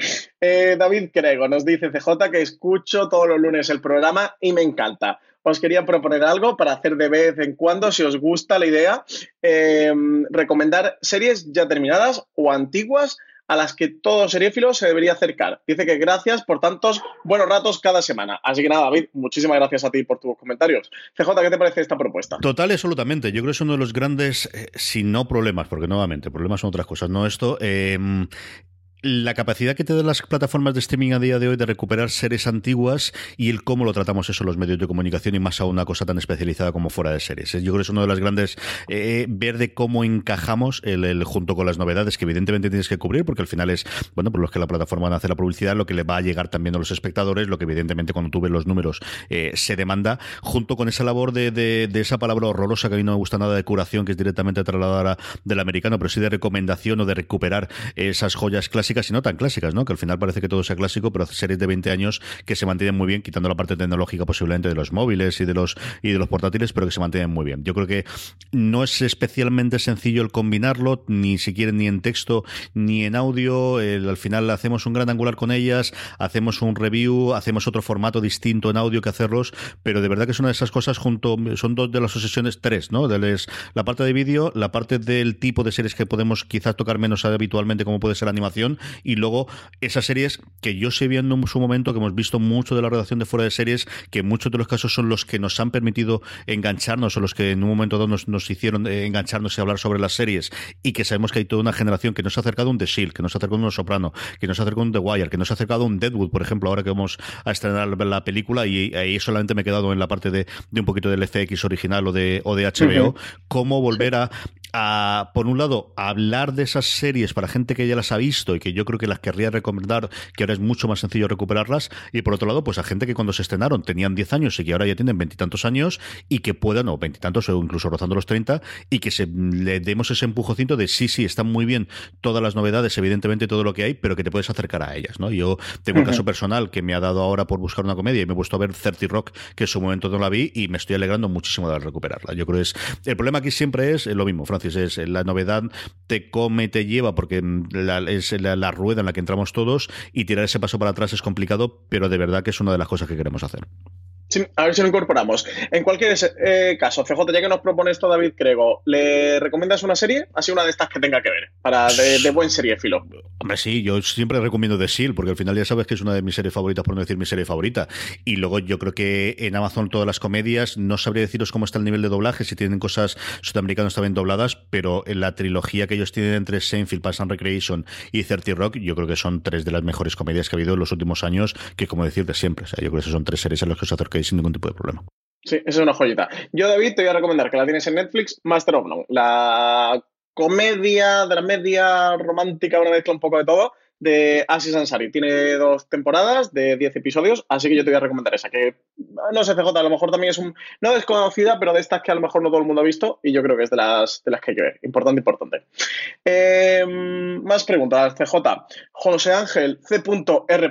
Eh, David Crego nos dice CJ que escucho todos los lunes el programa y me encanta. Os quería proponer algo para hacer de vez en cuando, si os gusta la idea, em, recomendar series ya terminadas o antiguas a las que todo seriéfilo se debería acercar. Dice que gracias por tantos buenos ratos cada semana. Así que nada, David, muchísimas gracias a ti por tus comentarios. CJ, ¿qué te parece esta propuesta? Total, absolutamente. Yo creo que es uno de los grandes, eh, si no problemas, porque nuevamente, problemas son otras cosas, no esto. La capacidad que te dan las plataformas de streaming a día de hoy de recuperar series antiguas y el cómo lo tratamos eso los medios de comunicación y más aún una cosa tan especializada como fuera de series. Yo creo que es uno de las grandes eh, ver de cómo encajamos el, junto con las novedades que evidentemente tienes que cubrir porque al final es bueno por los que la plataforma hace la publicidad lo que le va a llegar también a los espectadores lo que evidentemente cuando tú ves los números eh, se demanda junto con esa labor de, de, esa palabra horrorosa que a mí no me gusta nada de curación que es directamente trasladada del americano pero sí de recomendación o de recuperar esas joyas clásicas clásicas y no tan clásicas, ¿no? Que al final parece que todo sea clásico, pero series de 20 años que se mantienen muy bien, quitando la parte tecnológica posiblemente de los móviles y de los y de los portátiles, pero que se mantienen muy bien. Yo creo que no es especialmente sencillo el combinarlo, ni siquiera ni en texto ni en audio. al final hacemos un gran angular con ellas, hacemos un review, hacemos otro formato distinto en audio que hacerlos, pero de verdad que es una de esas cosas junto, son dos de las obsesiones, tres, ¿no? De la parte de vídeo, la parte del tipo de series que podemos quizás tocar menos habitualmente, como puede ser animación, y luego esas series que yo sé viendo en su momento, que hemos visto mucho de la redacción de fuera de series, que en muchos de los casos son los que nos han permitido engancharnos o los que en un momento dado nos, hicieron eh, engancharnos y hablar sobre las series. Y que sabemos que hay toda una generación que nos ha acercado a un The Shield, que nos ha acercado a un Soprano, que nos ha acercado a un The Wire, que nos ha acercado a un Deadwood, por ejemplo, ahora que vamos a estrenar la película y ahí solamente me he quedado en la parte de, un poquito del FX original o de, o de HBO, cómo volver a, a, por un lado, hablar de esas series para gente que ya las ha visto y que yo creo que las querría recomendar, que ahora es mucho más sencillo recuperarlas, y por otro lado, pues a gente que cuando se estrenaron tenían 10 años y que ahora ya tienen veintitantos años y que puedan, o veintitantos o incluso rozando los 30, y que se le demos ese empujocito de sí, sí, están muy bien todas las novedades, evidentemente todo lo que hay, pero que te puedes acercar a ellas, ¿no? Yo tengo un caso personal que me ha dado ahora por buscar una comedia y me he puesto a ver 30 Rock, que en su momento no la vi, y me estoy alegrando muchísimo de recuperarla. Yo creo que es, el problema aquí siempre es lo mismo, Francis es la novedad te come, te lleva, porque es la, rueda en la que entramos todos y tirar ese paso para atrás es complicado, pero de verdad que es una de las cosas que queremos hacer. A ver si lo incorporamos. En cualquier eh, caso, CJ, ya que nos propone esto David Crego, ¿le recomiendas una serie? Así una de estas que tenga que ver, para de, buen serie filo. Hombre, sí, yo siempre recomiendo The Seal, porque al final ya sabes que es una de mis series favoritas, por no decir mi serie favorita. Y luego yo creo que en Amazon todas las comedias, no sabría deciros cómo está el nivel de doblaje, si tienen cosas sudamericanas también dobladas, pero en la trilogía que ellos tienen entre Seinfeld, Pass and Recreation y 30 Rock, yo creo que son tres de las mejores comedias que ha habido en los últimos años, que como decir de siempre. O sea, yo creo que son tres series en las que os sin ningún tipo de problema. Sí, es una joyita. Yo, David, te voy a recomendar que la tienes en Netflix, Master of None. La comedia, dramedia, romántica, una mezcla un poco de todo, de Asis Ansari. Tiene dos temporadas de 10 episodios, así que yo te voy a recomendar esa, no sé, CJ, a lo mejor también es un, no desconocida, pero de estas que a lo mejor no todo el mundo ha visto y yo creo que es de las, de las que hay que ver. Importante, importante. Em, más preguntas, CJ. José Ángel C.R.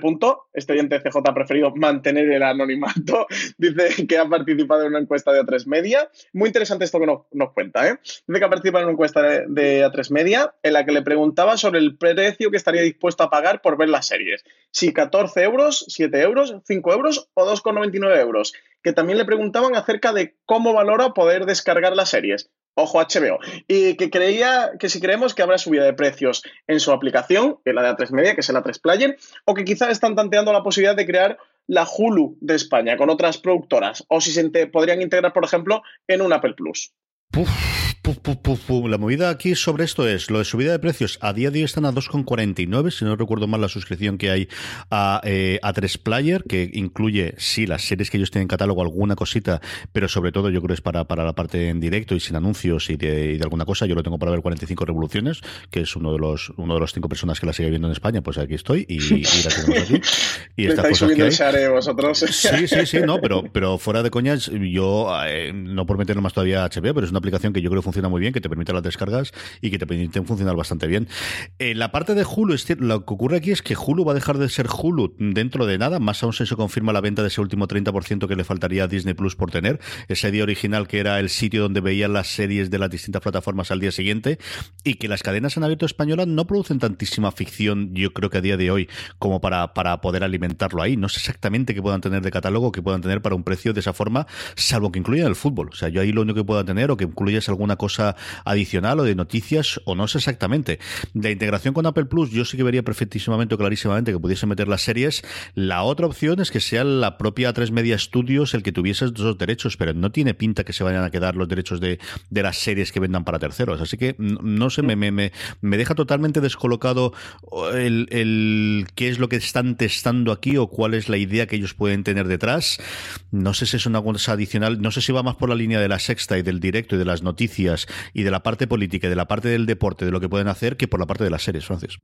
Este oyente CJ ha preferido mantener el anonimato. Dice que ha participado en una encuesta de A3 Media. Muy interesante esto que nos, cuenta, ¿eh? Dice que ha participado en una encuesta de, de A3 Media en la que le preguntaba sobre el precio que estaría dispuesto a pagar por ver las series. Si 14 euros, 7 euros, 5 euros o 2,99 euros. Que también le preguntaban acerca de cómo valora poder descargar las series. Ojo HBO. Y que creía que si creemos que habrá subida de precios en su aplicación, es la de A3 Media, que es el A3 Player, o que quizás están tanteando la posibilidad de crear la Hulu de España con otras productoras, o si se podrían integrar, por ejemplo, en un Apple Plus. La movida aquí sobre esto es, lo de subida de precios, a día de hoy están a 2,49, si no recuerdo mal la suscripción que hay a, eh, a 3 Player, que incluye, sí, las series que ellos tienen en catálogo, alguna cosita, pero sobre todo yo creo es para, para la parte en directo y sin anuncios y de, alguna cosa. Yo lo tengo para ver 45 revoluciones, que es uno de los uno de los cinco personas que la sigue viendo en España, pues aquí estoy y, y la tenemos aquí. Y estas cosas que hay. vosotros. Sí, sí, sí, no, pero, pero fuera de coñas, yo, eh, no por meterlo más todavía a pero es una aplicación que yo creo que funciona muy bien, que te permite las descargas y que te permite funcionar bastante bien. En la parte de Hulu, es lo que ocurre aquí es que Hulu va a dejar de ser Hulu dentro de nada, más aún se confirma la venta de ese último 30% que le faltaría a Disney Plus por tener, ese día original que era el sitio donde veían las series de las distintas plataformas al día siguiente, y que las cadenas en abierto española no producen tantísima ficción, yo creo que a día de hoy, como para, para poder alimentarlo ahí. No sé exactamente qué puedan tener de catálogo, que puedan tener para un precio de esa forma, salvo que incluyan el fútbol. O sea, yo ahí lo único que pueda tener o que incluyas alguna cosa adicional o de noticias o no sé exactamente. La integración con Apple Plus yo sí que vería perfectísimamente o clarísimamente que pudiese meter las series. La otra opción es que sea la propia A3 Media Studios el que tuviese esos derechos, pero no tiene pinta que se vayan a quedar los derechos de, de las series que vendan para terceros. Así que no sé, me, me, me, deja totalmente descolocado el qué es lo que están testando aquí o cuál es la idea que ellos pueden tener detrás. No sé si es una cosa adicional, no sé si va más por la línea de la sexta y del directo y de las noticias y de la parte política y de la parte del deporte, de lo que pueden hacer, que por la parte de las series, Francis.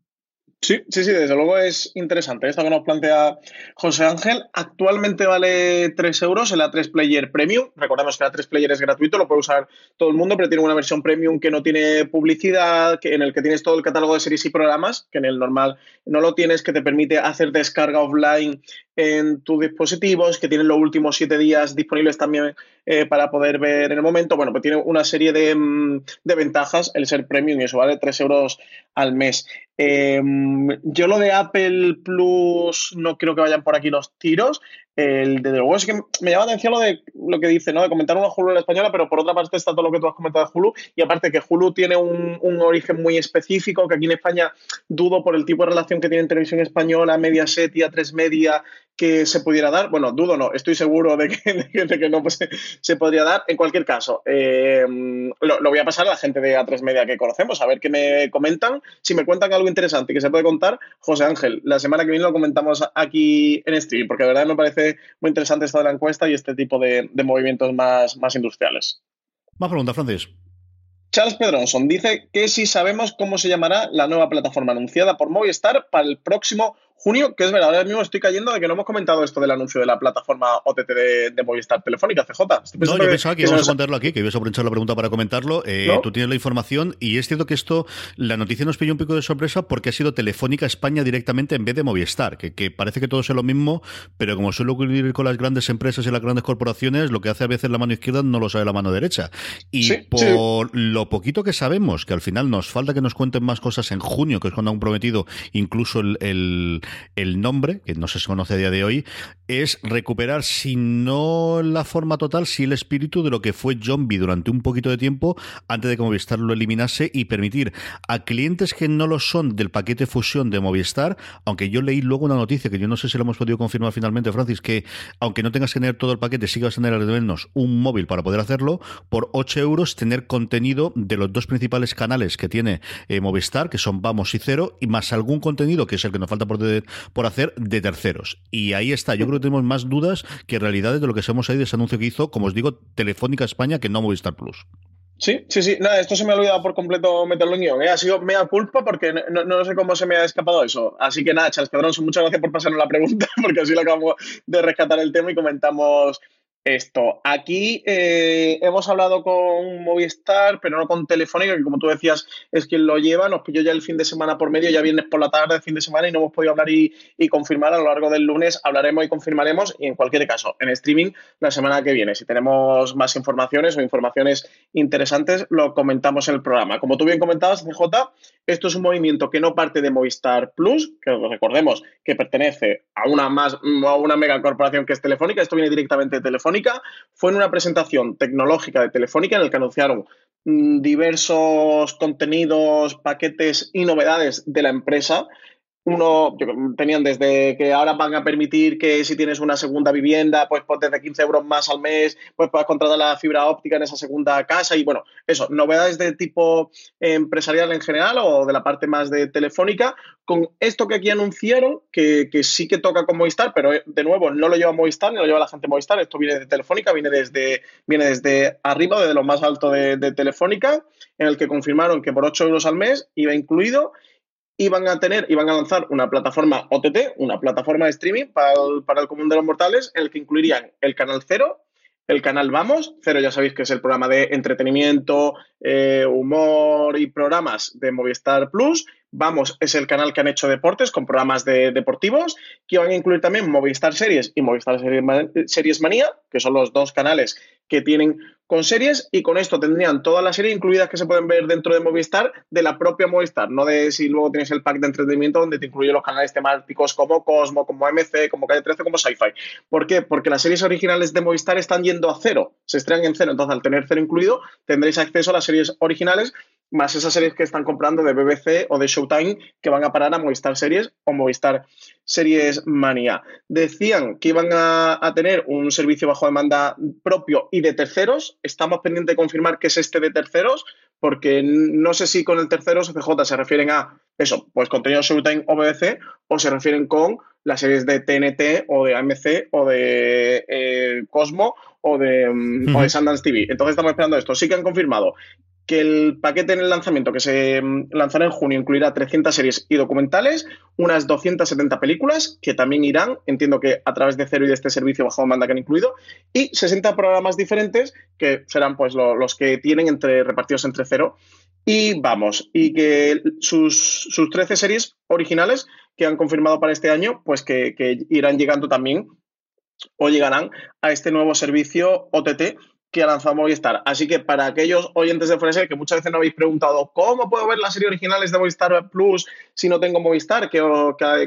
Sí, sí, sí, desde luego es interesante. Esto que nos plantea José Ángel. Actualmente vale 3 euros el A3 Player Premium. Recordemos que el A3 Player es gratuito, lo puede usar todo el mundo, pero tiene una versión premium que no tiene publicidad, que, en el que tienes todo el catálogo de series y programas, que en el normal no lo tienes, que te permite hacer descarga offline en tus dispositivos, que tienen los últimos siete días disponibles también eh, para poder ver en el momento. Bueno, pues tiene una serie de, mm, de ventajas el ser premium y eso vale 3 euros al mes. Em, yo lo de Apple Plus no creo que vayan por aquí los tiros. El de luego es que me llama la atención lo de lo que dice, ¿no? De comentar una Hulu en la española, pero por otra parte está todo lo que tú has comentado de Hulu. Y aparte que Hulu tiene un, origen muy específico, que aquí en España dudo por el tipo de relación que tiene en televisión española, Mediaset y A3 Media, que se pudiera dar. Bueno, dudo no, estoy seguro de que, de que no pues, se podría dar. En cualquier caso, eh, lo, lo, voy a pasar a la gente de A3 Media que conocemos, a ver qué me comentan. Si me cuentan algo interesante que se puede contar, José Ángel, la semana que viene lo comentamos aquí en stream, porque de verdad me parece muy interesante esta de la encuesta y este tipo de, de movimientos más, más industriales. Más pregunta, Francis. Charles Pedronson dice que si sabemos cómo se llamará la nueva plataforma anunciada por Movistar para el próximo junio, que es verdad, ahora mismo estoy cayendo de que no hemos comentado esto del anuncio de la plataforma OTT de, Movistar Telefónica, CJ. No, yo pensaba que, íbamos a contarlo aquí, que ibas a aprovechar la pregunta para comentarlo. Eh, tú tienes la información y es cierto que esto, la noticia nos pilló un poco de sorpresa porque ha sido Telefónica España directamente en vez de Movistar, que, que parece que todo es lo mismo, pero como suele ocurrir con las grandes empresas y las grandes corporaciones, lo que hace a veces la mano izquierda no lo sabe la mano derecha. Y por lo poquito que sabemos, que al final nos falta que nos cuenten más cosas en junio, que es cuando han prometido incluso el el nombre, que no se conoce a día de hoy, es recuperar, si no la forma total, si el espíritu de lo que fue Zombie durante un poquito de tiempo antes de que Movistar lo eliminase y permitir a clientes que no lo son del paquete fusión de Movistar, aunque yo leí luego una noticia que yo no sé si lo hemos podido confirmar finalmente, Francis, que aunque no tengas que tener todo el paquete, sí que vas a tener al menos un móvil para poder hacerlo, por 8 euros tener contenido de los dos principales canales que tiene eh, Movistar, que son Vamos y Cero, y más algún contenido, que es el que nos falta por, por hacer de terceros. Y ahí está, yo creo que tenemos más dudas que realidades de lo que sabemos ahí de ese anuncio que hizo, como os digo, Telefónica España, que no Movistar Plus. Sí, sí, sí. Nada, esto se me ha olvidado por completo meterlo en guion. ¿eh? Ha sido mea culpa porque no, no, sé cómo se me ha escapado eso. Así que nada, Charles Pedrón, muchas gracias por pasarnos la pregunta porque así lo acabamos de rescatar el tema y comentamos esto. Aquí eh, hemos hablado con Movistar, pero no con Telefónica, que como tú decías es quien lo lleva. Nos pilló ya el fin de semana por medio, ya viernes por la tarde, fin de semana, y no hemos podido hablar y, confirmar. A lo largo del lunes hablaremos y confirmaremos. Y en cualquier caso, en streaming la semana que viene. Si tenemos más informaciones o informaciones interesantes, lo comentamos en el programa. Como tú bien comentabas, CJ, esto es un movimiento que no parte de Movistar Plus, que recordemos que pertenece a una más a una megacorporación que es Telefónica. Esto viene directamente de Telefónica fue en una presentación tecnológica de Telefónica en la que anunciaron mm, diversos contenidos, paquetes y novedades de la empresa uno, tenían desde que ahora van a permitir que si tienes una segunda vivienda, pues, pues desde 15 euros más al mes, pues puedas contratar la fibra óptica en esa segunda casa. Y bueno, eso, novedades de tipo empresarial en general o de la parte más de telefónica, con esto que aquí anunciaron, que, sí que toca con Movistar, pero eh, de nuevo no lo lleva Movistar ni lo lleva la gente Movistar, esto viene de Telefónica, viene desde, viene desde arriba, desde lo más alto de, de Telefónica, en el que confirmaron que por 8 euros al mes iba incluido iban a tener, iban a lanzar una plataforma OTT, una plataforma de streaming para el, para el común de los mortales, en el que incluirían el canal Cero, el canal Vamos, Cero ya sabéis que es el programa de entretenimiento, eh, humor y programas de Movistar Plus. Vamos es el canal que han hecho deportes con programas de, deportivos, que van a incluir también Movistar Series y Movistar Series Manía, que son los dos canales que tienen con series y con esto tendrían todas las series incluidas que se pueden ver dentro de Movistar de la propia Movistar, no de si luego tienes el pack de entretenimiento donde te incluye los canales temáticos como Cosmo, como AMC, como Calle 13, como Sci-Fi. ¿Por qué? Porque las series originales de Movistar están yendo a cero, se estrenan en cero, entonces al tener cero incluido tendréis acceso a las series originales más esas series que están comprando de BBC o de Showtime que van a parar a Movistar Series o Movistar Series Manía. Decían que iban a, tener un servicio bajo demanda propio y de terceros. Estamos pendientes de confirmar que es este de terceros, porque no sé si con el terceros CJ se refieren a eso, pues contenido Showtime o BBC, o se refieren con las series de TNT o de AMC o de eh, Cosmo o de, mm, o de Sundance TV. Entonces estamos esperando esto. Sí que han confirmado que el paquete en el lanzamiento que se mm, lanzará en junio incluirá 300 series y documentales, unas 270 películas que también irán, entiendo que a través de Cero y de este servicio bajo demanda que han incluido, y 60 programas diferentes que serán pues los que tienen entre repartidos entre Cero y Vamos, y que sus, sus 13 series originales que han confirmado para este año, pues que, que irán llegando también o llegarán a este nuevo servicio OTT que ha lanzado Movistar. Así que para aquellos oyentes de Freser que muchas veces no habéis preguntado cómo puedo ver las series originales de Movistar Plus si no tengo Movistar, que,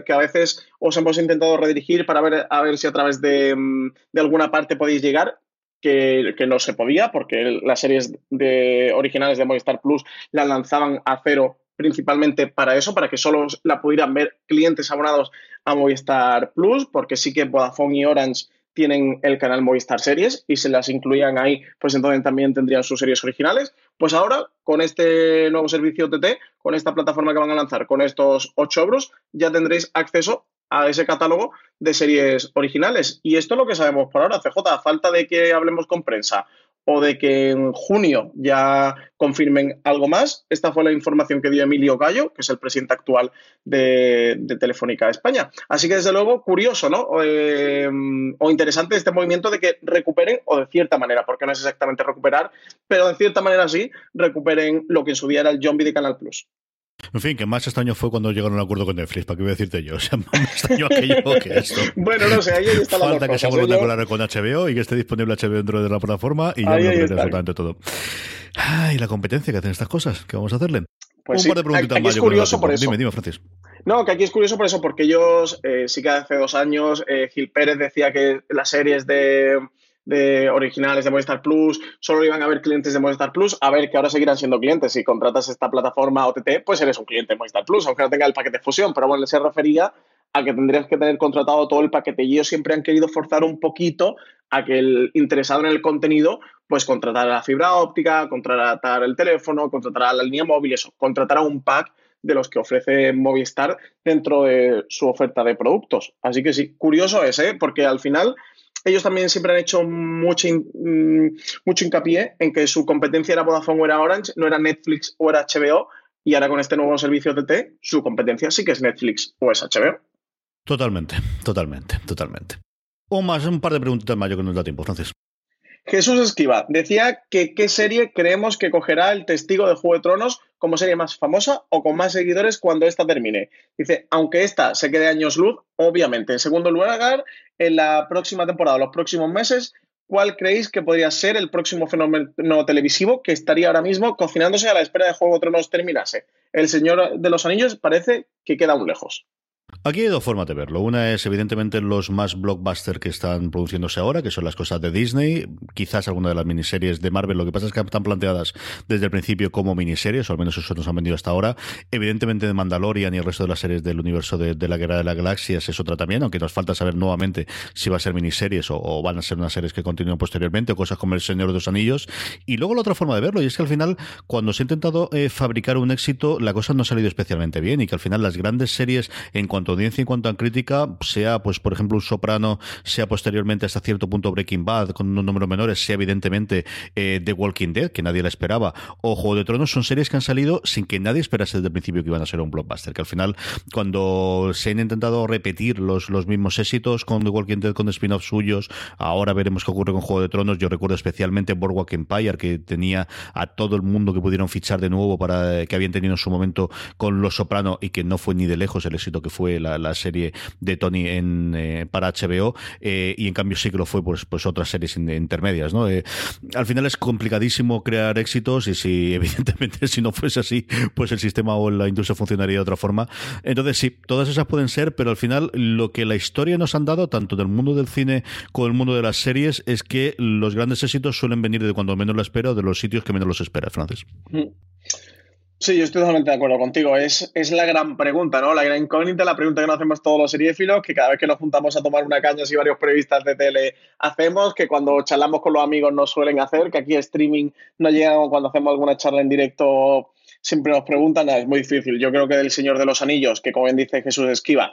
que, a veces os hemos intentado redirigir para ver a ver si a través de, mm, alguna parte podéis llegar. Que, no se podía, porque las series de, originales de Movistar Plus las lanzaban a cero principalmente para eso, para que solo la pudieran ver clientes abonados a Movistar Plus, porque sí que Vodafone y Orange tienen el canal Movistar Series y se las incluían ahí, pues entonces también tendrían sus series originales. Pues ahora, con este nuevo servicio TT, con esta plataforma que van a lanzar, con estos 8 euros, ya tendréis acceso a ese catálogo de series originales. Y esto es lo que sabemos por ahora, CJ, a falta de que hablemos con prensa o de que en junio ya confirmen algo más. Esta fue la información que dio Emilio Gallo, que es el presidente actual de, Telefónica España. Así que, desde luego, curioso, ¿no? O interesante este movimiento de que recuperen, o de cierta manera, porque no es exactamente recuperar, pero de cierta manera sí, recuperen lo que en su día era el zombie de Canal Plus. En fin, que más extraño fue cuando llegaron a un acuerdo con Netflix, ¿para qué voy a decirte yo? O sea, más extraño aquello que esto. bueno, no sé, ahí está la Falta que se vuelvan a colar con HBO y que esté disponible HBO dentro de la plataforma y ya lo absolutamente todo. Ay, la competencia que hacen estas cosas, ¿qué vamos a hacerle? Pues un par de preguntitas más. es curioso por eso. Dime, dime, Francis. No, que aquí es curioso por eso, porque ellos, eh, sí que hace dos años, eh, Gil Pérez decía que las series de de originales de Movistar Plus, solo iban a haber clientes de Movistar Plus, a ver que ahora seguirán siendo clientes. Si contratas esta plataforma OTT, pues eres un cliente de Movistar Plus, aunque no tenga el paquete de fusión, pero bueno, se refería a que tendrías que tener contratado todo el paquete y ellos siempre han querido forzar un poquito a que el interesado en el contenido pues contratar la fibra óptica, contratar el teléfono, contratar la línea móvil, eso, contratar a un pack de los que ofrece Movistar dentro de su oferta de productos. Así que sí, curioso es, ¿eh? porque al final ellos también siempre han hecho mucho, mm, mucho hincapié en que su competencia era Vodafone o era Orange, no era Netflix o era HBO, y ahora con este nuevo servicio TT, su competencia sí que es Netflix o es HBO. Totalmente, totalmente, totalmente. O más, un par de preguntas más, yo que nos da tiempo, Francis. Jesús Esquiva decía que qué serie creemos que cogerá el testigo de Juego de Tronos como serie más famosa o con más seguidores cuando esta termine. Dice, aunque esta se quede años luz, obviamente. En segundo lugar, en la próxima temporada, los próximos meses, ¿cuál creéis que podría ser el próximo fenómeno televisivo que estaría ahora mismo cocinándose a la espera de Juego de Tronos terminase? El Señor de los Anillos parece que queda aún lejos. Aquí hay dos formas de verlo. Una es, evidentemente, los más blockbuster que están produciéndose ahora, que son las cosas de Disney, quizás alguna de las miniseries de Marvel. Lo que pasa es que están planteadas desde el principio como miniseries, o al menos eso nos han vendido hasta ahora. Evidentemente, de Mandalorian y el resto de las series del universo de, la Guerra de las Galaxias es otra también, aunque nos falta saber nuevamente si va a ser miniseries o, van a ser unas series que continúen posteriormente, o cosas como El Señor de los Anillos. Y luego la otra forma de verlo, y es que al final, cuando se ha intentado eh, fabricar un éxito, la cosa no ha salido especialmente bien, y que al final las grandes series, en cuanto audiencia y en cuanto a crítica, sea pues por ejemplo un Soprano, sea posteriormente hasta cierto punto Breaking Bad con un número menores, sea evidentemente eh, The Walking Dead, que nadie la esperaba, o Juego de Tronos, son series que han salido sin que nadie esperase desde el principio que iban a ser un blockbuster, que al final cuando se han intentado repetir los, los mismos éxitos con The Walking Dead, con spin-offs suyos, ahora veremos qué ocurre con Juego de Tronos, yo recuerdo especialmente Boardwalk Empire, que tenía a todo el mundo que pudieron fichar de nuevo para que habían tenido en su momento con Los Soprano y que no fue ni de lejos el éxito que fue la, la serie de Tony en, eh, para HBO eh, y en cambio sí que lo fue pues, pues otras series intermedias. ¿no? Eh, al final es complicadísimo crear éxitos y si evidentemente si no fuese así pues el sistema o la industria funcionaría de otra forma. Entonces sí, todas esas pueden ser, pero al final lo que la historia nos han dado, tanto del mundo del cine como del mundo de las series, es que los grandes éxitos suelen venir de cuando menos lo espera o de los sitios que menos los espera, Francis. Mm. Sí, yo estoy totalmente de acuerdo contigo. Es, es la gran pregunta, ¿no? La gran incógnita, la pregunta que nos hacemos todos los seriéfilos, que cada vez que nos juntamos a tomar una caña, y varios periodistas de tele hacemos, que cuando charlamos con los amigos nos suelen hacer, que aquí streaming no llega cuando hacemos alguna charla en directo siempre nos preguntan, es muy difícil. Yo creo que del Señor de los Anillos, que como bien dice Jesús Esquiva,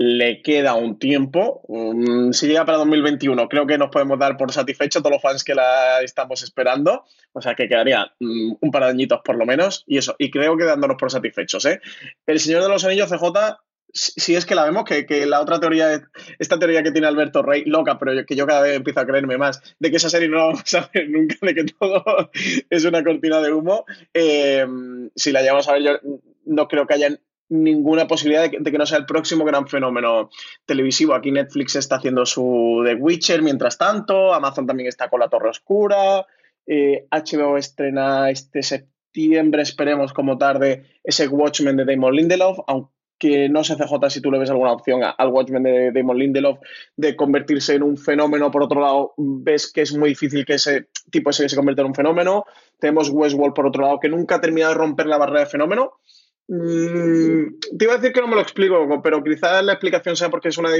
le queda un tiempo. Mm, si llega para 2021, creo que nos podemos dar por satisfechos todos los fans que la estamos esperando. O sea que quedaría mm, un par de añitos por lo menos. Y eso, y creo que dándonos por satisfechos. ¿eh? El Señor de los Anillos CJ, si es que la vemos, que, la otra teoría, esta teoría que tiene Alberto Rey, loca, pero que yo cada vez empiezo a creerme más, de que esa serie no la vamos a ver nunca, de que todo es una cortina de humo. Eh, si la llevamos a ver, yo no creo que haya ninguna posibilidad de que, no sea el próximo gran fenómeno televisivo. Aquí Netflix está haciendo su The Witcher mientras tanto, Amazon también está con La Torre Oscura, HBO eh, estrena este septiembre, esperemos como tarde, ese Watchmen de Damon Lindelof, aunque no sé CJ si tú le ves alguna opción al Watchmen de Damon Lindelof de convertirse en un fenómeno, por otro lado, ves que es muy difícil que ese tipo se convierta en un fenómeno. Tenemos Westworld, por otro lado, que nunca ha terminado de romper la barrera de fenómeno Mm, te iba a decir que no me lo explico, pero quizás la explicación sea porque es una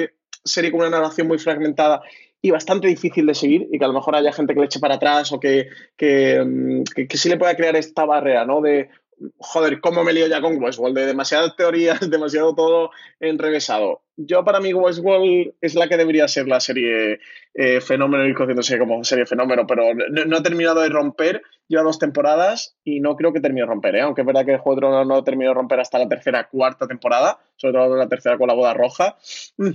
serie con una narración muy fragmentada y bastante difícil de seguir y que a lo mejor haya gente que le eche para atrás o que, que, mm, que sí le pueda crear esta barrera, ¿no? De, joder, ¿cómo me lío ya con Westworld? De demasiadas teorías, demasiado todo enrevesado. Yo para mí Westworld es la que debería ser la serie eh, fenómeno, y conociéndose como serie fenómeno, pero no, ha terminado de romper, lleva dos temporadas y no creo que termine de romper, ¿eh? aunque es verdad que el juego no, no terminó de romper hasta la tercera, cuarta temporada, sobre todo la tercera con la boda roja. Mm,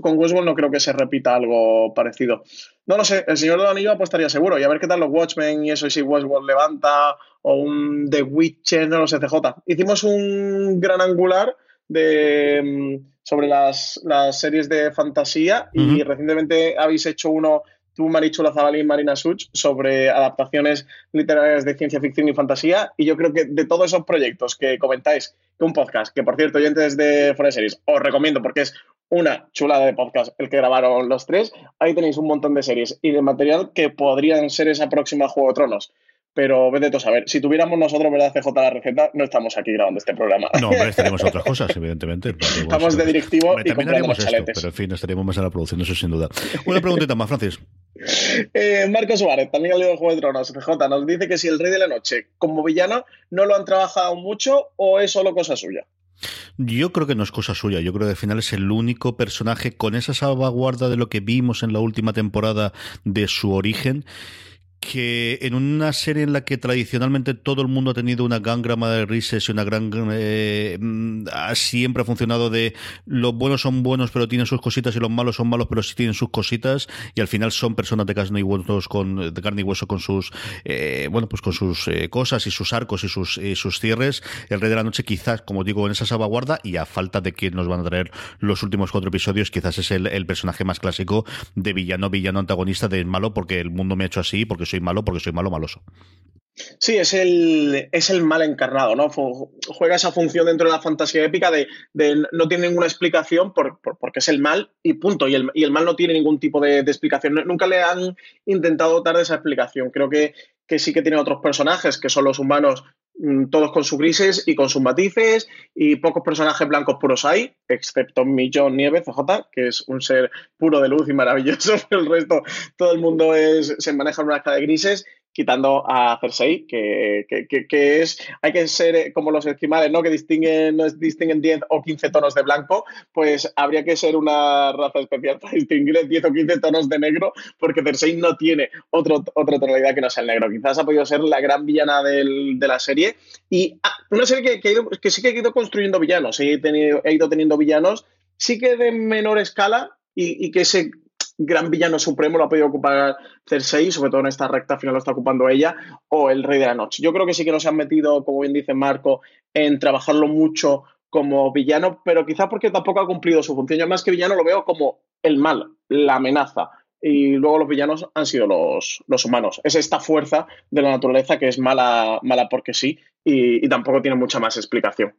con Westworld no creo que se repita algo parecido. No lo sé, el Señor de Anillo apostaría seguro y a ver qué tal los Watchmen y eso, y si Westworld levanta o un The Witcher, no lo sé, CJ. Hicimos un gran angular de, mm, sobre las, series de fantasía y recientemente habéis hecho uno, tú, Marichu Lazabal y Marina Such, sobre adaptaciones literarias de ciencia ficción y fantasía. Y yo creo que de todos esos proyectos que comentáis, que un podcast, que por cierto, oyentes de Fuera Series, os recomiendo porque es una chulada de podcast el que grabaron los tres. Ahí tenéis un montón de series y de material que podrían ser esa próxima Juego de Tronos pero vete tú a saber. Si tuviéramos nosotros, ¿verdad, CJ la receta? No estamos aquí grabando este programa. No, hombre, estaríamos otras cosas, evidentemente. Estamos de directivo y también haríamos esto, pero en fin, estaríamos más en la producción, eso sin duda. Una preguntita más, Francis. Eh, Marco Suárez, también ha leído el Juego de Tronos, CJ, nos dice que si el Rey de la Noche, como villano, no lo han trabajado mucho o es solo cosa suya. Yo creo que no es cosa suya. Yo creo que al final es el único personaje con esa salvaguarda de lo que vimos en la última temporada de su origen que en una serie en la que tradicionalmente todo el mundo ha tenido una gran grama de risas y una gran eh, mm, siempre ha funcionado de los buenos son buenos pero tienen sus cositas y los malos son malos pero sí tienen sus cositas y al final son personas de carne y hueso con de carne y hueso con sus eh, bueno pues con sus eh, cosas y sus arcos y sus sus cierres. El rey de la noche quizás como digo en esa salvaguarda y a falta de que nos van a traer los últimos cuatro episodios quizás es el, el personaje más clásico de villano villano antagonista de malo porque el mundo me ha hecho así porque soy malo porque soy malo maloso. Sí, es el, es el mal encarnado, ¿no? Juega esa función dentro de la fantasía épica de, no tiene ninguna explicación por, porque es el mal y punto. Y el, y el mal no tiene ningún tipo de, explicación. Nunca le han intentado dar esa explicación. Creo que, que sí que tiene otros personajes, que son los humanos, todos con sus grises y con sus matices, y pocos personajes blancos puros hay, excepto Millón Nieve, CJ, que es un ser puro de luz y maravilloso, el resto, todo el mundo es, se maneja en una escala de grises, quitando a Cersei, que, que, es, hay que ser eh, como los esquimales, ¿no? Que distinguen, distinguen 10 o 15 tonos de blanco, pues habría que ser una raza especial para distinguir 10 o 15 tonos de negro, porque Cersei no tiene otro, otra tonalidad que no sea el negro. Quizás ha podido ser la gran villana del, de la serie y ah, una serie que, que, sí que ha ido construyendo villanos, he, tenido, he ido teniendo villanos, sí que de menor escala y, y que se gran villano supremo lo ha podido ocupar Cersei, sobre todo en esta recta final lo está ocupando ella, o el Rey de la Noche. Yo creo que sí que no se han metido, como bien dice Marco, en trabajarlo mucho como villano, pero quizás porque tampoco ha cumplido su función. Yo más que villano lo veo como el mal, la amenaza. Y luego los villanos han sido los, los humanos. Es esta fuerza de la naturaleza que es mala, mala porque sí y tampoco tiene mucha más explicación.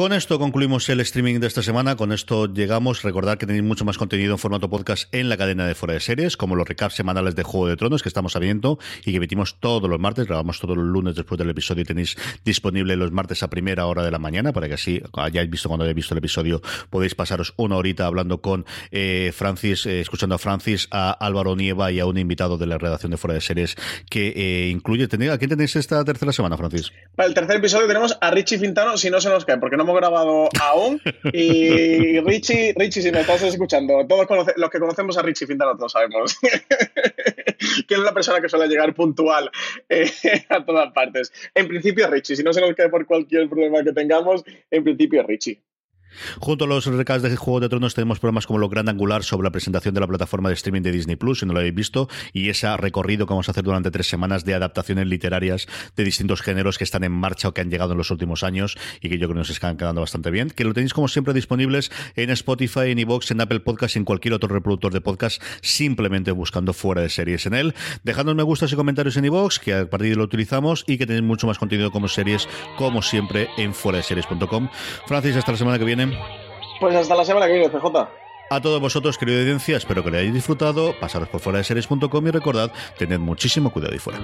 Con esto concluimos el streaming de esta semana. Con esto llegamos. Recordad que tenéis mucho más contenido en formato podcast en la cadena de Fuera de Series, como los recaps semanales de Juego de Tronos que estamos abriendo y que emitimos todos los martes. Grabamos todos los lunes después del episodio y tenéis disponible los martes a primera hora de la mañana para que así hayáis visto cuando hayáis visto el episodio podéis pasaros una horita hablando con eh, Francis, eh, escuchando a Francis, a Álvaro Nieva y a un invitado de la redacción de Fuera de Series que eh, incluye. ¿A quién tenéis esta tercera semana, Francis? Para el tercer episodio tenemos a Richie Fintano, si no se nos cae, porque no hemos grabado aún. Y Richie, Richie, si me estás escuchando, todos los que conocemos a Richie Fintano, todos sabemos que es la persona que suele llegar puntual eh, a todas partes. En principio Richie, si no se nos cae por cualquier problema que tengamos, en principio Richie. Junto a los recados de Juego de Tronos tenemos programas como Lo Gran Angular sobre la presentación de la plataforma de streaming de Disney Plus, si no lo habéis visto, y ese recorrido que vamos a hacer durante tres semanas de adaptaciones literarias de distintos géneros que están en marcha o que han llegado en los últimos años y que yo creo que nos están quedando bastante bien. Que lo tenéis como siempre disponibles en Spotify, en iVoox, en Apple Podcast en cualquier otro reproductor de podcast, simplemente buscando fuera de series en él. Dejadnos me gustas y comentarios en iVoox, que a partir de lo utilizamos y que tenéis mucho más contenido como series, como siempre, en fuera de series.com. Francis, hasta la semana que viene. Pues hasta la semana que viene, CJ. A todos vosotros, querida audiencia, espero que lo hayáis disfrutado. Pasaros por fuera de series.com y recordad, tened muchísimo cuidado ahí fuera.